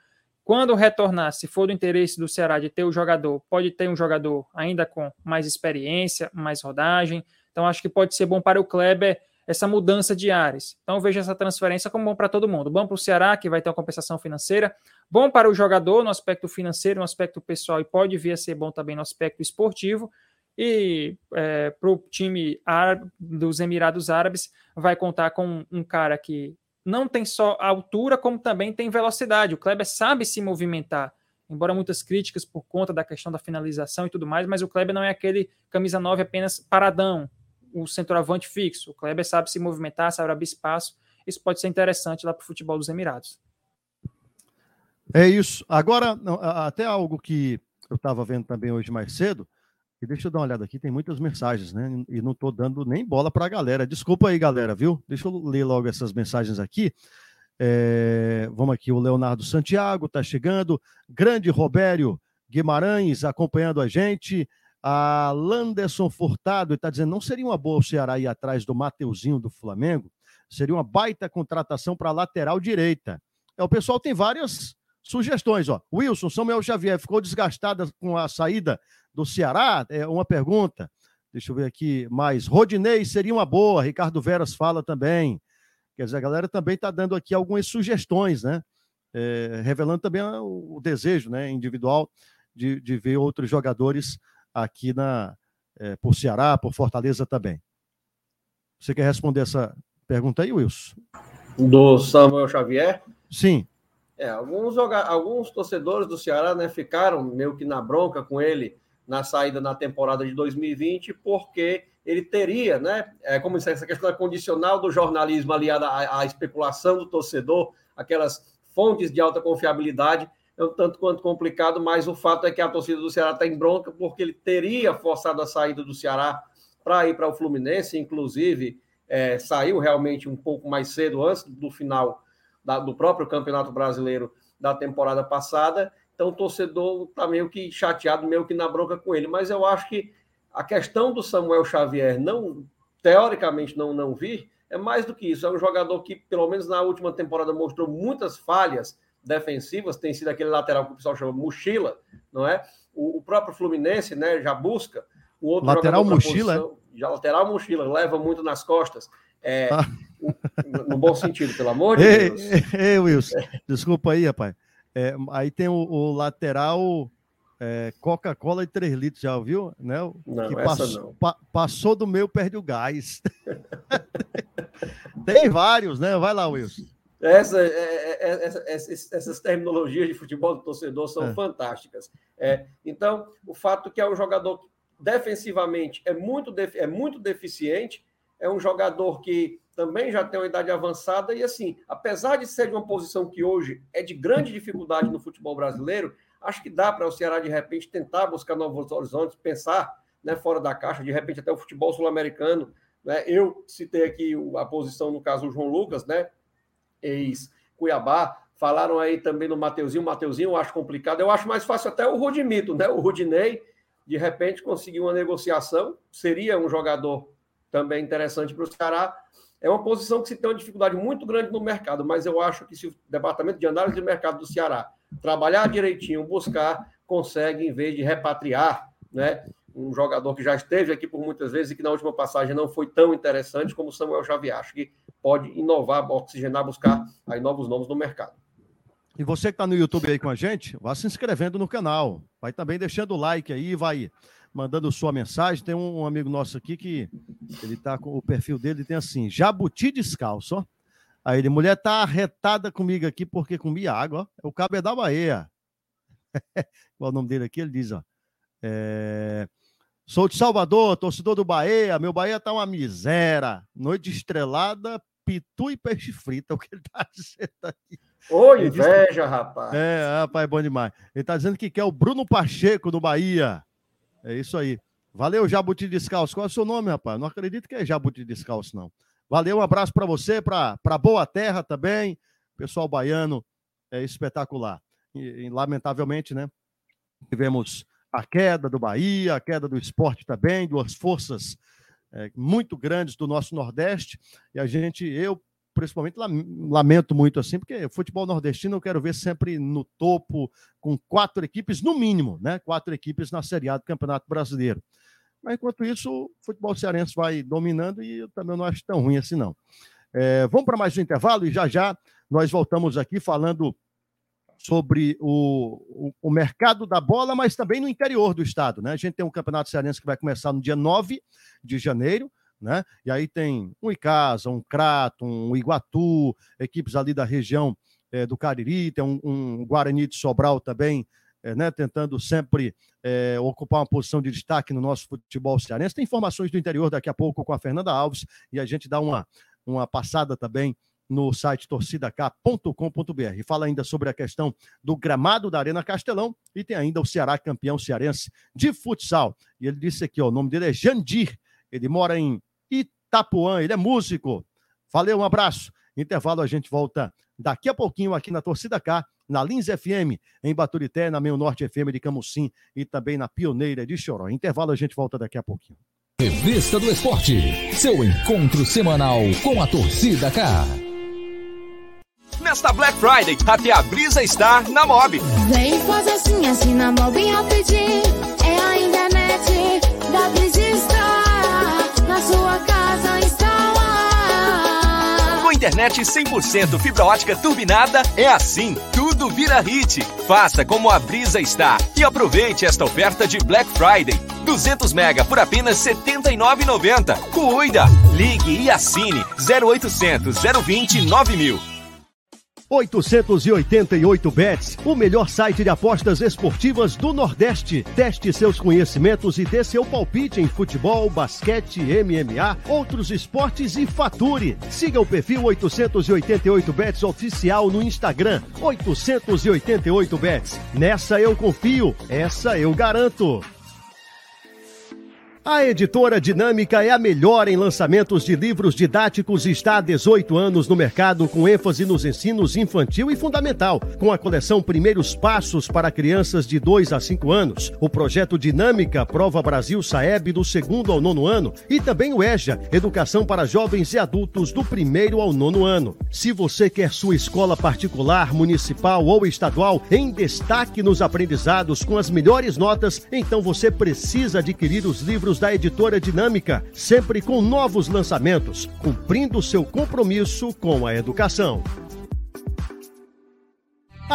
C: Quando retornar, se for do interesse do Ceará de ter o jogador, pode ter um jogador ainda com mais experiência, mais rodagem. Então, acho que pode ser bom para o Kleber essa mudança de áreas. Então, eu vejo essa transferência como bom para todo mundo. Bom para o Ceará, que vai ter uma compensação financeira. Bom para o jogador no aspecto financeiro, no aspecto pessoal, e pode vir a ser bom também no aspecto esportivo. E é, para o time árabe, dos Emirados Árabes, vai contar com um cara que não tem só altura, como também tem velocidade. O Kleber sabe se movimentar. Embora muitas críticas por conta da questão da finalização e tudo mais, mas o Kleber não é aquele camisa 9 apenas paradão, o centroavante fixo. O Kleber sabe se movimentar, sabe abrir espaço. Isso pode ser interessante lá para o futebol dos Emirados.
B: É isso. Agora, até algo que eu estava vendo também hoje mais cedo, e deixa eu dar uma olhada aqui, tem muitas mensagens, né? E não estou dando nem bola para a galera. Desculpa aí, galera, viu? Deixa eu ler logo essas mensagens aqui. É, vamos aqui, o Leonardo Santiago está chegando, grande Robério Guimarães acompanhando a gente. A Landerson Furtado está dizendo: não seria uma boa o Ceará ir atrás do Mateuzinho do Flamengo? Seria uma baita contratação para lateral direita. É, o pessoal tem várias sugestões. Ó. Wilson, Samuel Xavier ficou desgastada com a saída do Ceará? É uma pergunta. Deixa eu ver aqui mais. Rodinei seria uma boa. Ricardo Veras fala também. Quer dizer, a galera também está dando aqui algumas sugestões, né? É, revelando também o, desejo né, individual de, de ver outros jogadores aqui na, é, por Ceará, por Fortaleza também. Você quer responder essa pergunta aí, Wilson?
D: Do Samuel Xavier?
B: Sim.
D: É, alguns, alguns torcedores do Ceará né, ficaram meio que na bronca com ele na saída na temporada de 2020, porque ele teria, né? É, como isso, essa questão condicional do jornalismo aliada à, à especulação do torcedor, aquelas fontes de alta confiabilidade, é um tanto quanto complicado, mas o fato é que a torcida do Ceará está em bronca porque ele teria forçado a saída do Ceará para ir para o Fluminense, inclusive é, saiu realmente um pouco mais cedo, antes do final da, do próprio Campeonato Brasileiro da temporada passada. Então o torcedor está meio que chateado, meio que na bronca com ele. Mas eu acho que a questão do Samuel Xavier não, teoricamente, não, não vir, é mais do que isso. É um jogador que, pelo menos na última temporada, mostrou muitas falhas defensivas, tem sido aquele lateral que o pessoal chama mochila, não é? O, o próprio Fluminense, né, já busca o outro
B: lateral mochila,
D: posição, já lateral mochila, leva muito nas costas. É, ah. no bom sentido, pelo amor de
B: ei,
D: Deus.
B: Ei, Wilson, desculpa aí, rapaz. É, aí tem o, o lateral é, Coca-Cola e 3 litros, já ouviu? Né?
D: Não,
B: que
D: passou.
B: Pa, passou do meio, perde o gás. tem vários, né? Vai lá, Wilson.
D: Essa, é, é, é, essa, essas terminologias de futebol do torcedor são é. fantásticas. É, então, o fato que é um jogador que defensivamente é muito, é muito deficiente, é um jogador que também já tem uma idade avançada e, assim, apesar de ser de uma posição que hoje é de grande dificuldade no futebol brasileiro, acho que dá para o Ceará, de repente, tentar buscar novos horizontes, pensar né, fora da caixa, de repente até o futebol sul-americano. Né? Eu citei aqui a posição, no caso, o João Lucas, né? ex-Cuiabá. Falaram aí também no Mateuzinho. O Mateuzinho eu acho complicado. Eu acho mais fácil até o Rodimito, né? O Rudinei, de repente, conseguir uma negociação. Seria um jogador também interessante para o Ceará. É uma posição que se tem uma dificuldade muito grande no mercado, mas eu acho que se o Departamento de Análise de Mercado do Ceará trabalhar direitinho, buscar, consegue, em vez de repatriar, né? Um jogador que já esteve aqui por muitas vezes e que na última passagem não foi tão interessante como Samuel Xavier. Acho que pode inovar, oxigenar, buscar aí novos nomes no mercado.
B: E você que está no YouTube aí com a gente, vá se inscrevendo no canal. Vai também deixando o like aí, vai mandando sua mensagem. Tem um, amigo nosso aqui que ele tá com o perfil dele tem assim: Jabuti descalço, ó. Aí ele, mulher tá arretada comigo aqui porque comi água, ó. É o cabo é da Bahia. Qual é o nome dele aqui? Ele diz, ó. É... Sou de Salvador, torcedor do Bahia. Meu Bahia tá uma miséria. Noite estrelada, pitu e peixe frito. É o que ele tá dizendo aqui.
D: Ô, inveja, que... rapaz.
B: É, rapaz, é bom demais. Ele tá dizendo que quer o Bruno Pacheco do Bahia. É isso aí. Valeu, Jabuti Descalço. Qual é o seu nome, rapaz? Não acredito que é Jabuti Descalço, não. Valeu, um abraço para você, para Boa Terra também. Pessoal baiano é espetacular. E, e, lamentavelmente, né? Tivemos a queda do Bahia, a queda do esporte também, duas forças é, muito grandes do nosso Nordeste. E a gente, eu principalmente lamento muito assim, porque futebol nordestino eu quero ver sempre no topo, com quatro equipes no mínimo, né? Quatro equipes na Série A do Campeonato Brasileiro. Mas enquanto isso, o futebol cearense vai dominando e eu também não acho tão ruim assim, não. É, vamos para mais um intervalo e já já nós voltamos aqui falando sobre o, o, o, mercado da bola, mas também no interior do estado. Né? A gente tem um campeonato cearense que vai começar no dia 9 de janeiro. Né? E aí tem um Icasa, um Crato, um Iguatu, equipes ali da região é, do Cariri, tem um, um, Guarani de Sobral também, é, né? tentando sempre é, ocupar uma posição de destaque no nosso futebol cearense. Tem informações do interior daqui a pouco com a Fernanda Alves e a gente dá uma, uma passada também no site torcidak.com.br. Fala ainda sobre a questão do gramado da Arena Castelão e tem ainda o Ceará campeão cearense de futsal. E ele disse aqui, ó, o nome dele é Jandir, ele mora em Itapuã, ele é músico. Valeu, um abraço. Intervalo, a gente volta daqui a pouquinho aqui na Torcida K, na Lins FM, em Baturité, na Meio Norte FM de Camusim e também na Pioneira de Choró. Intervalo, a gente volta daqui a pouquinho.
A: Revista do Esporte, seu encontro semanal com a Torcida K.
E: Nesta Black Friday, até a brisa está na Mob.
F: Vem fazer assim, assim na Mob rapidinho. É a internet da Brisa está
E: internet 100% fibra ótica turbinada, é assim, tudo vira hit. Faça como a Brisa está e aproveite esta oferta de Black Friday. 200 mega por apenas R$ 79,90. Cuida! Ligue e assine 0800 020 9000.
B: 888 Bets, o melhor site de apostas esportivas do Nordeste. Teste seus conhecimentos e dê seu palpite em futebol, basquete, MMA, outros esportes e fature. Siga o perfil 888 Bets oficial no Instagram. 888 Bets. Nessa eu confio, essa eu garanto. A editora Dinâmica é a melhor em lançamentos de livros didáticos e está há 18 anos no mercado com ênfase nos ensinos infantil e fundamental, com a coleção Primeiros Passos para crianças de 2 a 5 anos, o projeto Dinâmica Prova Brasil Saeb do segundo ao nono ano e também o EJA, Educação para Jovens e Adultos do primeiro ao nono ano. Se você quer sua escola particular, municipal ou estadual em destaque nos aprendizados com as melhores notas, então você precisa adquirir os livros livros da editora Dinâmica, sempre com novos lançamentos, cumprindo seu compromisso com a educação.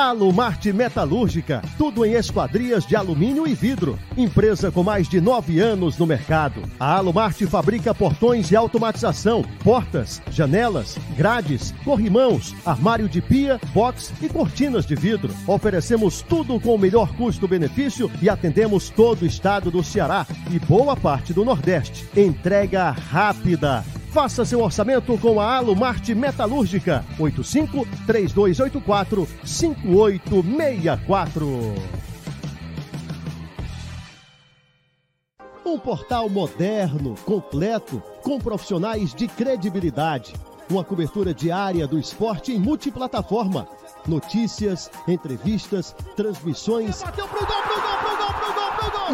B: Alumarte Metalúrgica, tudo em esquadrias de alumínio e vidro. Empresa com mais de nove anos no mercado. A Alumarte fabrica portões e automatização, portas, janelas, grades, corrimãos, armário de pia, box e cortinas de vidro. Oferecemos tudo com o melhor custo-benefício e atendemos todo o estado do Ceará e boa parte do Nordeste. Entrega rápida. Faça seu orçamento com a Alumarte Metalúrgica. 85 3284 5864. Um portal moderno, completo, com profissionais de credibilidade. Uma cobertura diária do esporte em multiplataforma. Notícias, entrevistas, transmissões. Bateu pro gol, pro gol, pro gol,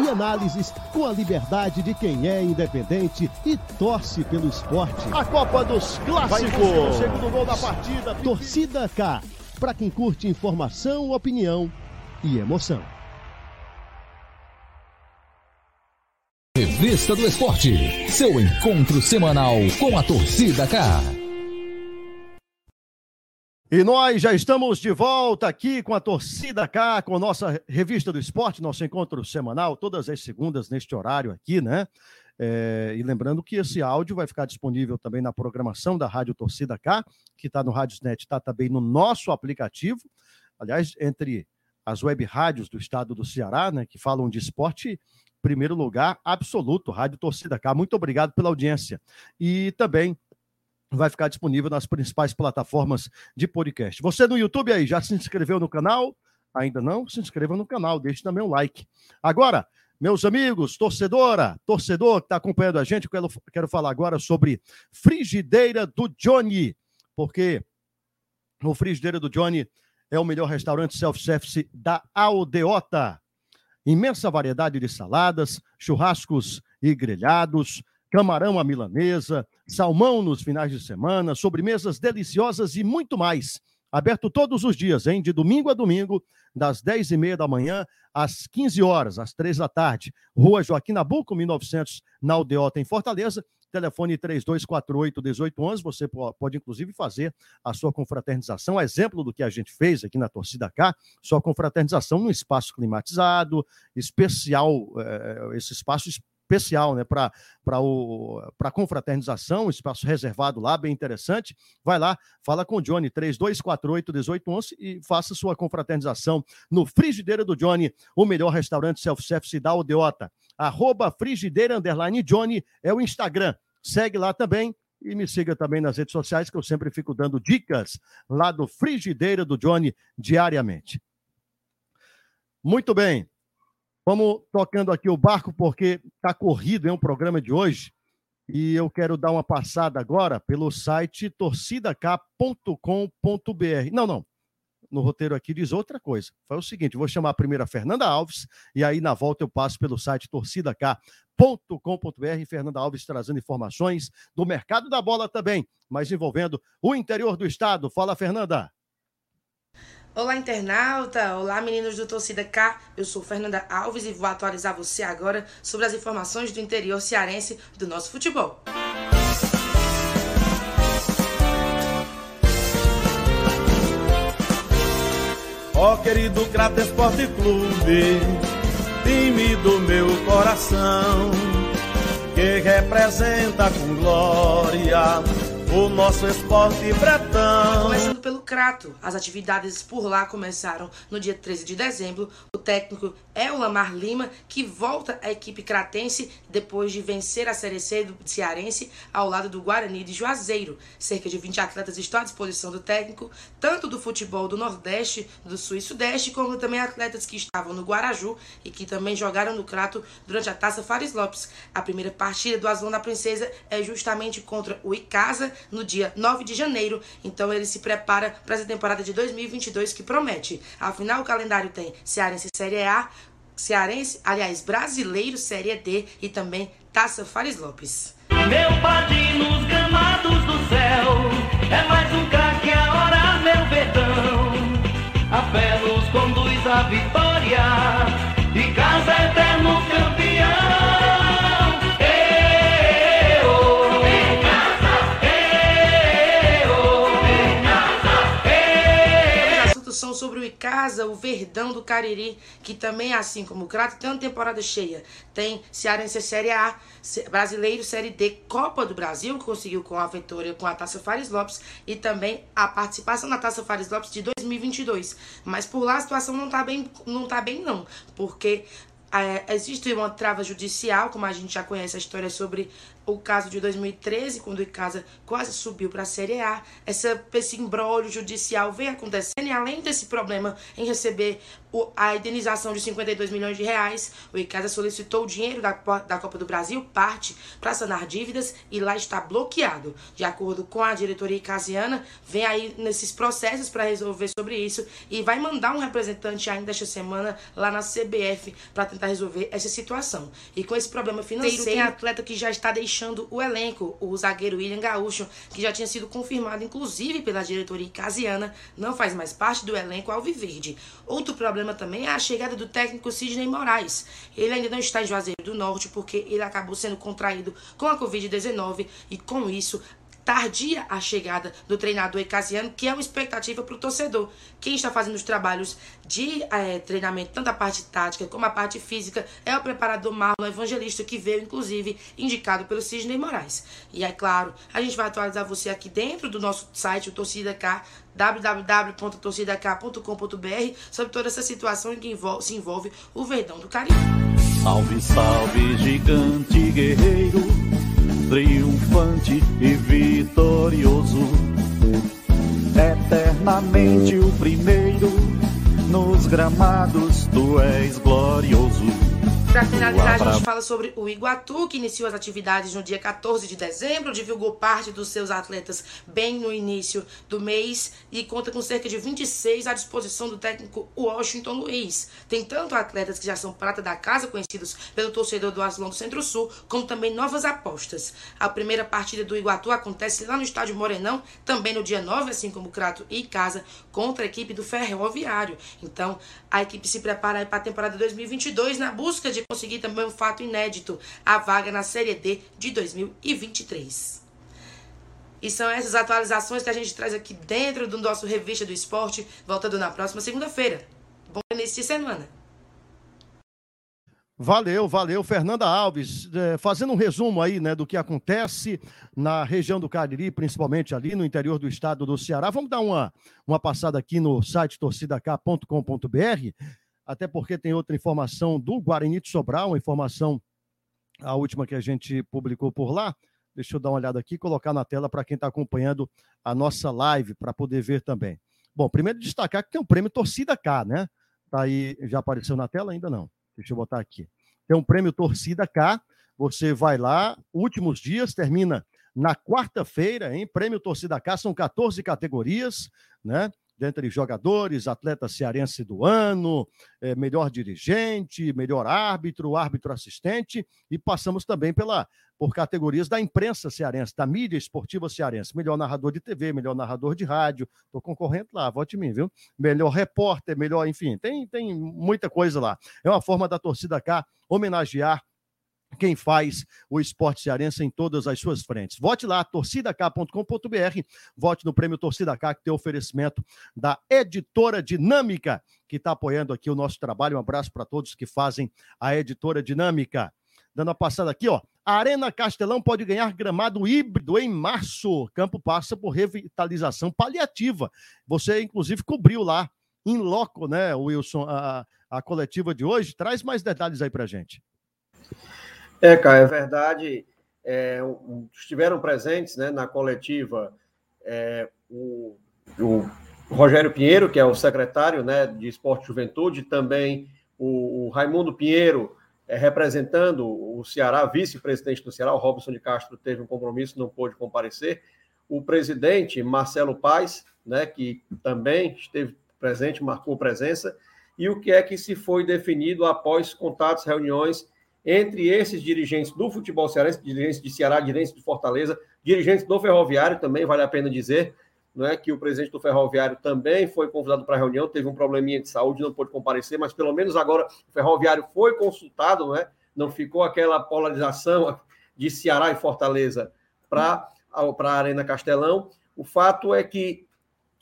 B: e análises com a liberdade de quem é independente e torce pelo esporte. A Copa dos Clássicos. segundo gol da partida. Torcida K. Para quem curte informação, opinião e emoção.
A: Revista do Esporte. Seu encontro semanal com a torcida K.
B: E nós já estamos de volta aqui com a Torcida K, com nossa revista do esporte, nosso encontro semanal, todas as segundas neste horário aqui, né? É, e lembrando que esse áudio vai ficar disponível também na programação da Rádio Torcida K, que está no Rádiosnet, está também no nosso aplicativo. Aliás, entre as web rádios do estado do Ceará, né, que falam de esporte, primeiro lugar absoluto, Rádio Torcida K. Muito obrigado pela audiência. E também vai ficar disponível nas principais plataformas de podcast. Você no YouTube aí, já se inscreveu no canal? Ainda não? Se inscreva no canal, deixe também um like. Agora, meus amigos, torcedora, torcedor que está acompanhando a gente, quero, quero falar agora sobre Frigideira do Johnny, porque o Frigideira do Johnny é o melhor restaurante self-service da Aldeota. Imensa variedade de saladas, churrascos e grelhados, camarão à milanesa, salmão nos finais de semana, sobremesas deliciosas e muito mais. Aberto todos os dias, hein? De domingo a domingo, das 10h30 da manhã às 15 horas, às 3 da tarde. Rua Joaquim Nabuco, 1900, na Aldeota, em Fortaleza. Telefone 3248-1811. Você pode, inclusive, fazer a sua confraternização. Exemplo do que a gente fez aqui na Torcida K, sua confraternização num espaço climatizado, especial, é, esse espaço especial né, para a confraternização, espaço reservado lá, bem interessante. Vai lá, fala com o Johnny, 3248-1811 e faça sua confraternização no Frigideira do Johnny, o melhor restaurante self-service da Odeota. Arroba Frigideira Underline Johnny é o Instagram. Segue lá também e me siga também nas redes sociais, que eu sempre fico dando dicas lá do Frigideira do Johnny diariamente. Muito bem. Vamos tocando aqui o barco, porque está corrido, é um programa de hoje. E eu quero dar uma passada agora pelo site torcidak.com.br. Não, não. No roteiro aqui diz outra coisa. Foi o seguinte: vou chamar a primeira Fernanda Alves, e aí na volta eu passo pelo site torcidak.com.br. Fernanda Alves trazendo informações do mercado da bola também, mas envolvendo o interior do estado. Fala, Fernanda.
G: Olá, internauta! Olá, meninos do Torcida K. Eu sou Fernanda Alves e vou atualizar você agora sobre as informações do interior cearense do nosso futebol.
H: Ó oh, querido Crato Esporte Clube, time do meu coração, que representa com glória o nosso esporte bretão.
G: Pelo Crato, as atividades por lá começaram no dia 13 de dezembro. O técnico é o Lamar Lima, que volta à equipe cratense depois de vencer a Série C do Cearense ao lado do Guarani de Juazeiro. Cerca de 20 atletas estão à disposição do técnico, tanto do futebol do Nordeste, do Sul e Sudeste, como também atletas que estavam no Guaraju e que também jogaram no Crato durante a Taça Fares Lopes. A primeira partida do Azul da Princesa é justamente contra o Icasa no dia 9 de janeiro. Então ele se prepara para essa temporada de 2022 que promete. Afinal, o calendário tem Cearense Série A, Cearense, aliás, Brasileiro Série D e também Taça Fares Lopes.
I: Meu padrinho nos gramados do céu, é mais um craque a hora, meu verdão. A fé nos conduz à vitória,
G: sobre o Verdão do Cariri, que também, assim como o Crato, tem uma temporada cheia. Tem Cearense Série A, Brasileiro Série D, Copa do Brasil, que conseguiu com a vitória com a Taça Fares Lopes, e também a participação na Taça Fares Lopes de 2022. Mas por lá a situação não tá bem, não tá bem não, porque é, existe uma trava judicial, como a gente já conhece a história sobre o caso de 2013, quando o Icasa quase subiu para a Série A. Essa, esse embrólio judicial vem acontecendo e além desse problema em receber o, a indenização de 52 milhões de reais, o Icasa solicitou o dinheiro da, da Copa do Brasil, parte, para sanar dívidas e lá está bloqueado. De acordo com a diretoria icasiana, vem aí nesses processos para resolver sobre isso e vai mandar um representante ainda esta semana lá na CBF para tentar resolver essa situação. E com esse problema financeiro, tem atleta que já está deixando fechando o elenco. O zagueiro William Gaúcho, que já tinha sido confirmado inclusive pela diretoria casiana, não faz mais parte do elenco alviverde. Outro problema também é a chegada do técnico Sidney Moraes. Ele ainda não está em Juazeiro do Norte porque ele acabou sendo contraído com a Covid-19 e com isso tardia a chegada do treinador Ecasiano, que é uma expectativa para o torcedor. Quem está fazendo os trabalhos de é, treinamento, tanto a parte tática como a parte física, é o preparador Marlon Evangelista, que veio, inclusive, indicado pelo Sidney Moraes. E é claro, a gente vai atualizar você aqui dentro do nosso site, o Torcida K, www.torcidak.com.br, sobre toda essa situação em que envolve, se envolve o Verdão do Caribe.
H: Salve, salve, gigante guerreiro triunfante e vitorioso, eternamente o primeiro, nos gramados tu és glorioso.
G: Para finalizar, a gente fala sobre o Iguatu, que iniciou as atividades no dia 14 de dezembro, divulgou parte dos seus atletas bem no início do mês e conta com cerca de 26 à disposição do técnico Washington Luiz. Tem tanto atletas que já são prata da casa, conhecidos pelo torcedor do Aslão do Centro-Sul, como também novas apostas. A primeira partida do Iguatu acontece lá no estádio Morenão, também no dia 9, assim como Crato e Casa, contra a equipe do Ferroviário. Então, a equipe se prepara para a temporada 2022 na busca de conseguir também um fato inédito, a vaga na Série D de 2023. E são essas atualizações que a gente traz aqui dentro do nosso Revista do Esporte, voltando na próxima segunda-feira. Bom início de semana.
B: Valeu, valeu. Fernanda Alves, é, fazendo um resumo aí né, do que acontece na região do Cariri, principalmente ali no interior do estado do Ceará. Vamos dar uma, uma passada aqui no site torcidak.com.br até porque tem outra informação do Guarani de Sobral, uma informação, a última que a gente publicou por lá. Deixa eu dar uma olhada aqui colocar na tela para quem está acompanhando a nossa live, para poder ver também. Bom, primeiro destacar que tem um prêmio Torcida K, né? Tá aí, já apareceu na tela? Ainda não. Deixa eu botar aqui. Tem um prêmio Torcida K. Você vai lá, últimos dias, termina na quarta-feira, hein? Prêmio Torcida K, são 14 categorias, né? Dentre jogadores, atleta cearense do ano, é, melhor dirigente, melhor árbitro, árbitro assistente, e passamos também pela por categorias da imprensa cearense, da mídia esportiva cearense, melhor narrador de TV, melhor narrador de rádio, estou concorrendo lá, vote em mim, viu? Melhor repórter, melhor, enfim, tem, tem muita coisa lá. É uma forma da torcida cá homenagear quem faz o esporte cearense em todas as suas frentes. Vote lá, torcidak.com.br, vote no prêmio Torcida K, que tem oferecimento da Editora Dinâmica, que está apoiando aqui o nosso trabalho. Um abraço para todos que fazem a Editora Dinâmica. Dando a passada aqui, ó. Arena Castelão pode ganhar gramado híbrido em março. Campo passa por revitalização paliativa. Você, inclusive, cobriu lá, em loco, né, Wilson, a, a coletiva de hoje. Traz mais detalhes aí para gente.
D: É, cara, é verdade. É, estiveram presentes né, na coletiva é, o, o, Rogério Pinheiro, que é o secretário né, de Esporte e Juventude, também o, o Raimundo Pinheiro, é, representando o Ceará, vice-presidente do Ceará, o Robson de Castro teve um compromisso, não pôde comparecer. O presidente Marcelo Paes, né, que também esteve presente, marcou presença. E o que é que se foi definido após contatos, reuniões entre esses dirigentes do futebol cearense, dirigentes de Ceará, dirigentes de Fortaleza, dirigentes do Ferroviário também, vale a pena dizer, não é que o presidente do Ferroviário também foi convidado para a reunião, teve um probleminha de saúde, não pôde comparecer, mas pelo menos agora o Ferroviário foi consultado, não é? Não ficou aquela polarização de Ceará e Fortaleza para a Arena Castelão. O fato é que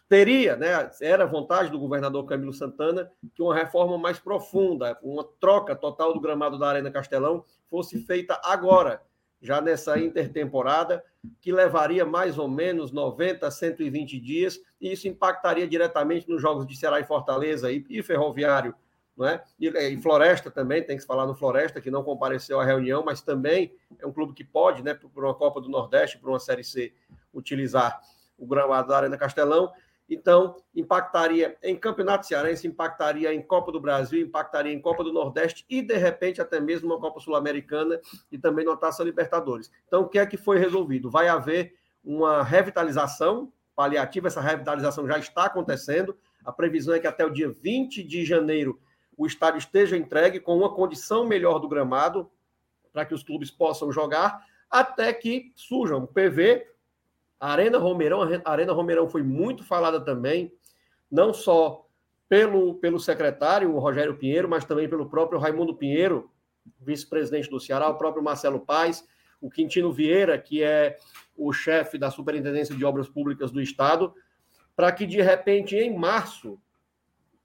D: teria, né, era vontade do governador Camilo Santana que uma reforma mais profunda, uma troca total do gramado da Arena Castelão fosse feita agora, já nessa intertemporada, que levaria mais ou menos 90 a 120 dias, e isso impactaria diretamente nos jogos de Ceará e Fortaleza e, e Ferroviário, não é? E, e, Floresta também, tem que se falar no Floresta, que não compareceu à reunião, mas também é um clube que pode, né, por uma Copa do Nordeste, por uma Série C, utilizar o gramado da Arena Castelão. Então, impactaria em Campeonato Cearense, impactaria em Copa do Brasil, impactaria em Copa do Nordeste e, de repente, até mesmo uma Copa Sul-Americana e também na Taça Libertadores. Então, o que é que foi resolvido? Vai haver uma revitalização paliativa, essa revitalização já está acontecendo. A previsão é que até o dia 20 de janeiro o estádio esteja entregue com uma condição melhor do gramado para que os clubes possam jogar, até que surja um PV a Arena Romeirão, Arena Romeirão foi muito falada também, não só pelo, pelo secretário, o Rogério Pinheiro, mas também pelo próprio Raimundo Pinheiro, vice-presidente do Ceará, o próprio Marcelo Paes, o Quintino Vieira, que é o chefe da Superintendência de Obras Públicas do Estado, para que, de repente, em março,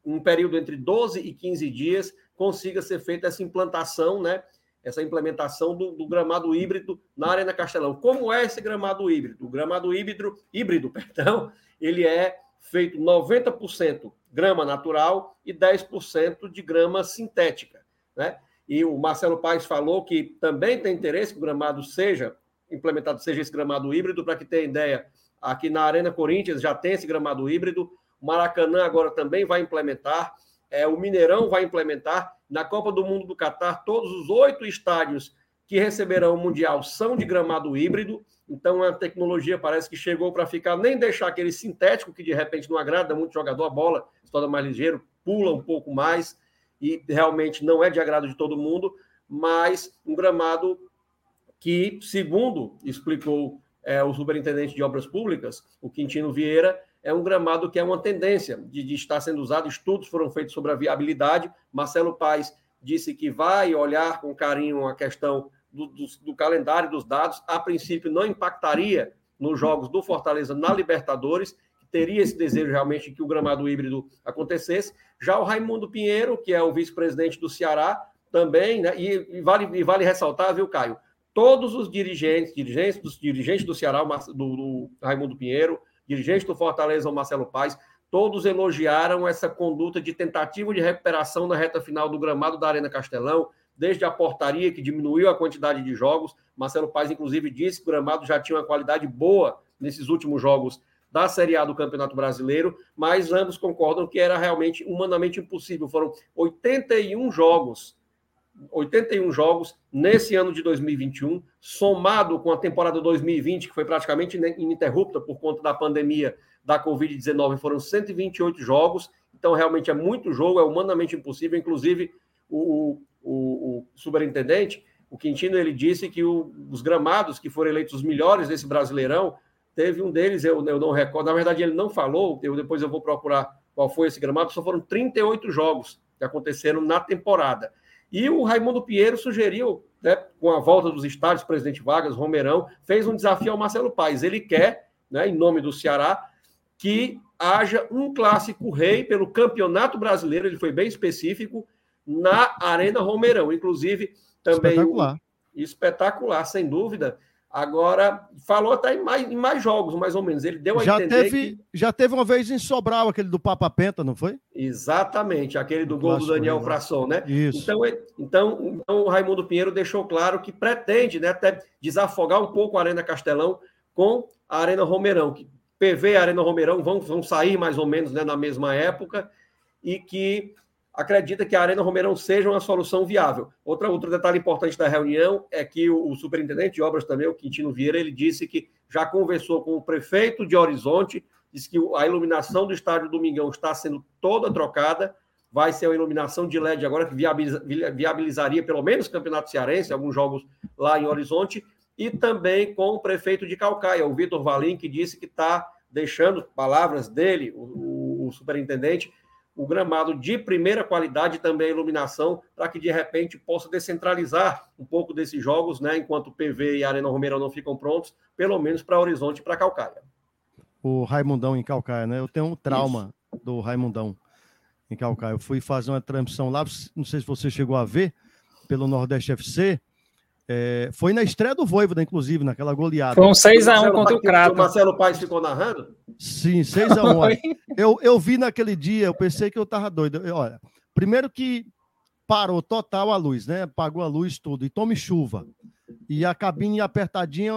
D: um período entre 12 e 15 dias, consiga ser feita essa implantação, né? Essa implementação do, do, gramado híbrido na Arena Castelão. Como é esse gramado híbrido? O gramado híbrido, híbrido perdão, ele é feito 90% grama natural e 10% de grama sintética. Né? E o Marcelo Paes falou que também tem interesse que o gramado seja implementado, seja esse gramado híbrido, para que tenha ideia, aqui na Arena Corinthians já tem esse gramado híbrido, o Maracanã agora também vai implementar, é, o Mineirão vai implementar. Na Copa do Mundo do Catar, todos os oito estádios que receberão o Mundial são de gramado híbrido. Então, a tecnologia parece que chegou para ficar, nem deixar aquele sintético que de repente não agrada muito jogador, a bola se torna mais ligeiro, pula um pouco mais e realmente não é de agrado de todo mundo, mas um gramado que, segundo explicou é, o superintendente de obras públicas, o Quintino Vieira, é um gramado que é uma tendência de, de, estar sendo usado. Estudos foram feitos sobre a viabilidade. Marcelo Paes disse que vai olhar com carinho a questão do, do, do calendário dos dados. A princípio, não impactaria nos jogos do Fortaleza na Libertadores, teria esse desejo realmente que o gramado híbrido acontecesse. Já o Raimundo Pinheiro, que é o vice-presidente do Ceará, também, né? E, e, vale, e vale ressaltar, viu, Caio? Todos os dirigentes, dirigentes dirigentes do Ceará, do, do Raimundo Pinheiro, dirigente do Fortaleza, o Marcelo Paes, todos elogiaram essa conduta de tentativa de recuperação na reta final do gramado da Arena Castelão, desde a portaria que diminuiu a quantidade de jogos. Marcelo Paes, inclusive, disse que o gramado já tinha uma qualidade boa nesses últimos jogos da Série A do Campeonato Brasileiro, mas ambos concordam que era realmente humanamente impossível. Foram 81 jogos 81 jogos nesse ano de 2021, somado com a temporada 2020, que foi praticamente ininterrupta por conta da pandemia da Covid-19, foram 128 jogos. Então, realmente é muito jogo, é humanamente impossível. Inclusive, o, o, o superintendente, o Quintino, ele disse que o, os gramados que foram eleitos os melhores desse Brasileirão, teve um deles, eu, eu não recordo, na verdade ele não falou, eu, depois eu vou procurar qual foi esse gramado, só foram 38 jogos que aconteceram na temporada. E o Raimundo Pinheiro sugeriu, né, com a volta dos estádios, presidente Vargas, Romerão, fez um desafio ao Marcelo Paes. Ele quer, né, em nome do Ceará, que haja um clássico rei pelo Campeonato Brasileiro, ele foi bem específico, na Arena Romerão. Inclusive, também.
B: Espetacular.
D: Espetacular, sem dúvida. Agora, falou até em mais, em mais jogos, mais ou menos. Ele deu a
B: já
D: entender
B: teve,
D: que...
B: Já teve uma vez em Sobral, aquele do Papa Penta, não foi?
D: Exatamente, aquele do gol do Daniel Frasson, né?
B: Isso.
D: Então, ele, então, então, o Raimundo Pinheiro deixou claro que pretende né, até desafogar um pouco a Arena Castelão com a Arena Romeirão, que PV e Arena Romeirão vão, vão sair mais ou menos né, na mesma época, e que acredita que a Arena Romeirão seja uma solução viável. Outra, outro detalhe importante da reunião é que o, o, superintendente de obras também, o Quintino Vieira, ele disse que já conversou com o prefeito de Horizonte, disse que a iluminação do estádio Domingão está sendo toda trocada, vai ser uma iluminação de LED agora que viabiliza, viabilizaria pelo menos o Campeonato Cearense, alguns jogos lá em Horizonte, e também com o prefeito de Calcaia, o Vitor Valim, que disse que está deixando, palavras dele, o, o superintendente, o gramado de primeira qualidade também a iluminação, para que de repente possa descentralizar um pouco desses jogos, né, enquanto o PV e a Arena Romero não ficam prontos, pelo menos para Horizonte e para Calcaia.
B: O Raimundão em Calcaia, né? Eu tenho um trauma Isso. do Raimundão em Calcaia. Eu fui fazer uma transmissão lá, não sei se você chegou a ver, pelo Nordeste FC, é, foi na estreia do Voivoda, inclusive, naquela goleada.
C: Foi um 6x1 contra o Crato. O
D: Marcelo Paes ficou narrando?
B: Sim, 6x1. eu, eu vi naquele dia, eu pensei que eu tava doido. Eu, olha, primeiro que parou total a luz, né? Apagou a luz tudo. E tome chuva. E a cabine apertadinha,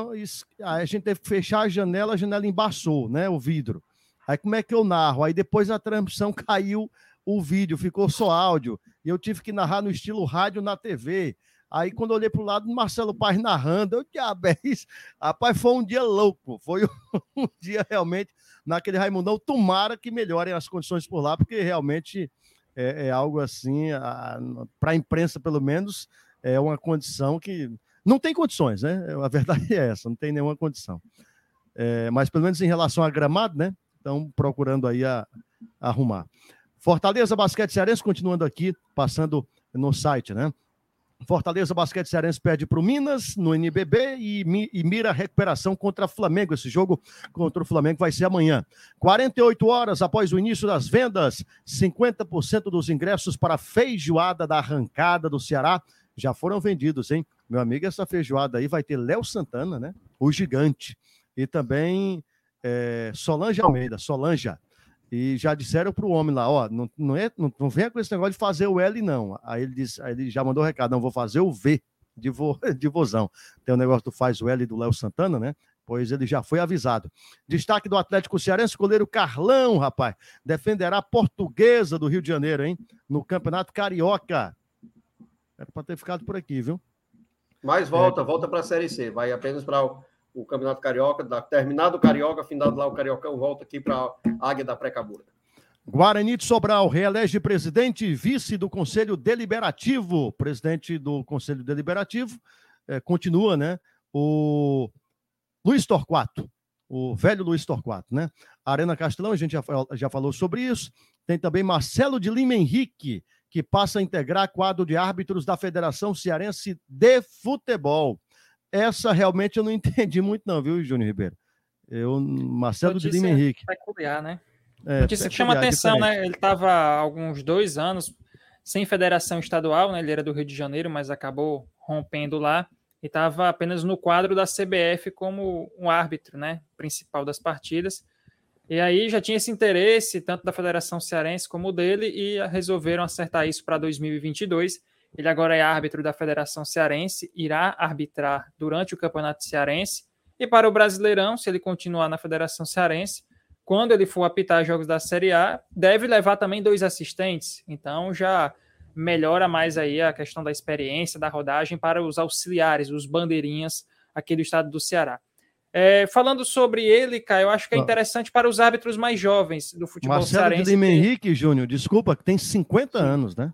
B: a gente teve que fechar a janela, a janela embaçou, né? O vidro. Aí como é que eu narro? Aí depois a transmissão caiu o vídeo, ficou só áudio. E eu tive que narrar no estilo rádio na TV. Aí, quando eu olhei para o lado, Marcelo Paz narrando, eu diabo, é isso. Rapaz, foi um dia louco. Foi um dia realmente naquele Raimundão. Tomara que melhorem as condições por lá, porque realmente é, é algo assim, para a imprensa, pelo menos, é uma condição que não tem condições, né? A verdade é essa, não tem nenhuma condição. É, mas pelo menos em relação a gramado, né? Estão procurando aí a, a arrumar. Fortaleza Basquete Cearense continuando aqui, passando no site, né? Fortaleza Basquete Cearense perde para o Minas no NBB e, e, mira recuperação contra o Flamengo. Esse jogo contra o Flamengo vai ser amanhã. 48 horas após o início das vendas, 50% dos ingressos para a feijoada da arrancada do Ceará já foram vendidos, hein? Meu amigo, essa feijoada aí vai ter Léo Santana, né? O gigante. E também é, Solange Almeida, Solange. E já disseram para o homem lá, ó, não, não, é, não, não venha com esse negócio de fazer o L, não. Aí ele, disse, aí ele já mandou o recado, não, vou fazer o V de, vo, de vozão. Tem o negócio do faz o L do Léo Santana, né? pois ele já foi avisado. Destaque do Atlético Cearense, goleiro Carlão, rapaz, defenderá a portuguesa do Rio de Janeiro, hein? No Campeonato Carioca. Era para ter ficado por aqui, viu?
D: Mas volta, é... volta para a Série C. Vai apenas para o, Campeonato Carioca. Da, terminado o Carioca, findado lá o Cariocão, volta aqui para a Águia da Pré-Cabura.
B: Guarani de Sobral reelege presidente e vice do Conselho Deliberativo. Presidente do Conselho Deliberativo é, continua, né? O Luiz Torquato, o velho Luiz Torquato, né? Arena Castelão, a gente já, já falou sobre isso. Tem também Marcelo de Lima Henrique, que passa a integrar quadro de árbitros da Federação Cearense de Futebol. Essa realmente eu não entendi muito, não, viu, Júnior Ribeiro? Eu, Marcelo de Lima Henrique.
C: Peculiar, né? É, Notícia que chama atenção, diferente. né? Ele estava há alguns dois anos sem federação estadual, né? Ele era do Rio de Janeiro, mas acabou rompendo lá e estava apenas no quadro da CBF como um árbitro, né? Principal das partidas. E aí já tinha esse interesse, tanto da Federação Cearense como dele, e resolveram acertar isso para 2022. Ele agora é árbitro da Federação Cearense, irá arbitrar durante o Campeonato Cearense. E para o Brasileirão, se ele continuar na Federação Cearense, quando ele for apitar jogos da Série A, deve levar também dois assistentes. Então já melhora mais aí a questão da experiência, da rodagem para os auxiliares, os bandeirinhas aqui do estado do Ceará. É, falando sobre ele, Caio, eu acho que é interessante para os árbitros mais jovens do futebol
B: Marcelo cearense. Marcelo Henrique, Júnior, desculpa, que tem 50 Sim. anos, né?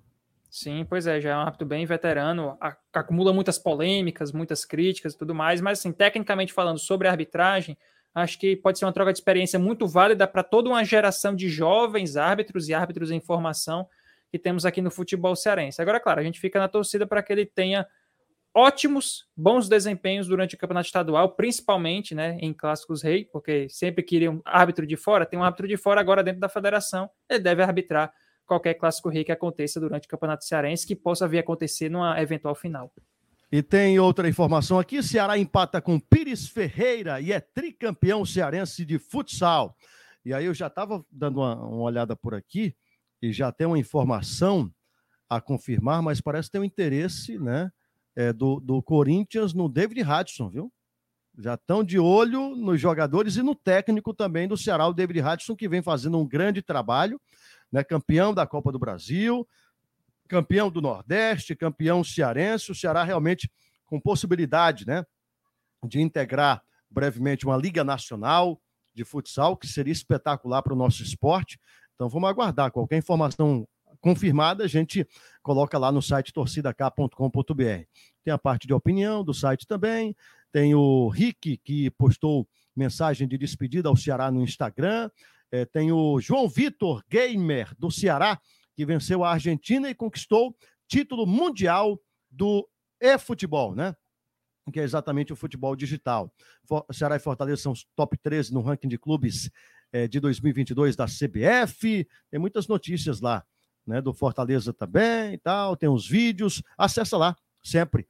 C: Sim, pois é, já é um árbitro bem veterano, acumula muitas polêmicas, muitas críticas e tudo mais, mas assim, tecnicamente falando sobre a arbitragem, acho que pode ser uma troca de experiência muito válida para toda uma geração de jovens árbitros e árbitros em formação que temos aqui no futebol cearense. Agora, claro, a gente fica na torcida para que ele tenha ótimos, bons desempenhos durante o campeonato estadual, principalmente né, em clássicos rei, porque sempre queria um árbitro de fora, tem um árbitro de fora agora dentro da federação, ele deve arbitrar qualquer clássico rei que aconteça durante o campeonato cearense, que possa vir acontecer numa eventual final.
B: E tem outra informação aqui: Ceará empata com Pires Ferreira e é tricampeão cearense de futsal. E aí eu já estava dando uma, uma olhada por aqui e já tem uma informação a confirmar, mas parece ter um interesse, né? é, do, do Corinthians no David Hudson, viu? Já estão de olho nos jogadores e no técnico também do Ceará, o David Hudson, que vem fazendo um grande trabalho, né? Campeão da Copa do Brasil, campeão do Nordeste, campeão cearense. O Ceará realmente com possibilidade, né? De integrar brevemente uma Liga Nacional de futsal, que seria espetacular para o nosso esporte. Então vamos aguardar. Qualquer informação confirmada, a gente coloca lá no site torcidak.com.br. Tem a parte de opinião do site também, tem o Rick, que postou mensagem de despedida ao Ceará no Instagram, é, tem o João Vitor Gamer, do Ceará, que venceu a Argentina e conquistou título mundial do e-futebol, né? Que é exatamente o futebol digital. For Ceará e Fortaleza são os top 13 no ranking de clubes é, de 2022 da CBF. Tem muitas notícias lá né, do Fortaleza também e tal, tem os vídeos, acessa lá, sempre,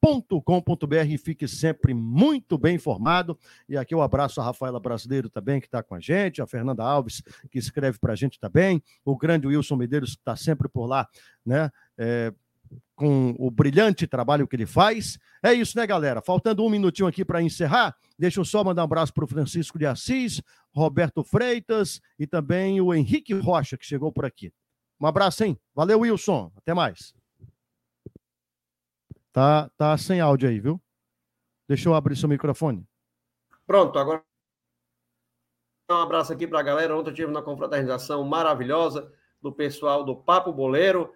B: torcidak.com.br e fique sempre muito bem informado. E aqui eu abraço a Rafaela Brasileiro também, que está com a gente, a Fernanda Alves, que escreve para a gente também, o grande Wilson Medeiros, que está sempre por lá, né, é, com o brilhante trabalho que ele faz. É isso, né, galera? Faltando um minutinho aqui para encerrar, deixa eu só mandar um abraço para o Francisco de Assis, Roberto Freitas e também o Henrique Rocha, que chegou por aqui. Um abraço, hein? Valeu, Wilson. Até mais. Tá, tá sem áudio aí, viu? Deixa eu abrir seu microfone.
D: Pronto, agora. Um abraço aqui para a galera. Ontem eu tive uma confraternização maravilhosa do pessoal do Papo Boleiro.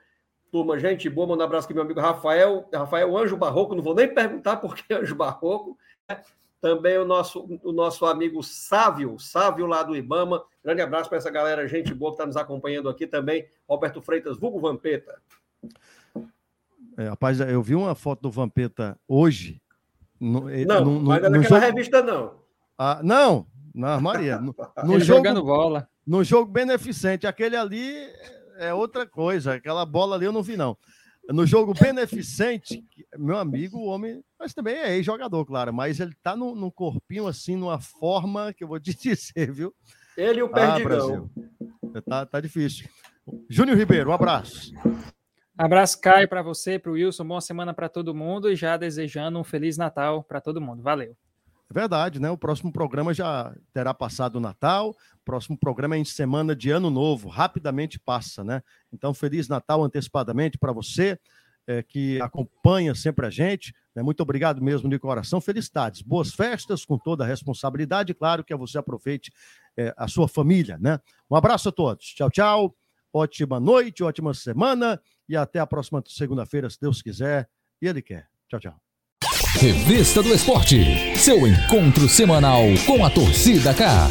D: Turma, gente boa, manda um abraço aqui, meu amigo Rafael, Rafael Anjo Barroco, não vou nem perguntar por que Anjo Barroco. Né? Também o nosso, o nosso amigo Sávio, Sávio lá do Ibama. Grande abraço para essa galera, gente boa que está nos acompanhando aqui também. Roberto Freitas, vulgo Vampeta.
B: É, rapaz, eu vi uma foto do Vampeta hoje.
D: No, não, no, não é naquela jogo... revista, não.
B: Ah, não, na Maria. No,
C: no jogo, jogando bola.
B: No jogo beneficente. Aquele ali é outra coisa. Aquela bola ali eu não vi, não. No jogo beneficente, meu amigo, o homem, mas também é ex-jogador, claro, mas ele tá num, num, corpinho assim, numa forma que eu vou te dizer, viu?
D: Ele e o Perdigão.
B: Ah, tá, tá difícil. Júnior Ribeiro, um abraço.
C: Abraço, Caio, para você, para o Wilson. Boa semana para todo mundo e já desejando um Feliz Natal para todo mundo. Valeu.
B: É verdade, né? O próximo programa já terá passado o Natal. O próximo programa é em semana de Ano Novo. Rapidamente passa, né? Então, Feliz Natal antecipadamente para você é, que acompanha sempre a gente. Né? Muito obrigado mesmo de coração. Felicidades. Boas festas com toda a responsabilidade. Claro que você aproveite é, a sua família, né? Um abraço a todos. Tchau, tchau. Ótima noite, ótima semana e até a próxima segunda-feira, se Deus quiser e Ele quer. Tchau, tchau.
A: Revista do Esporte, seu encontro semanal com a torcida cá.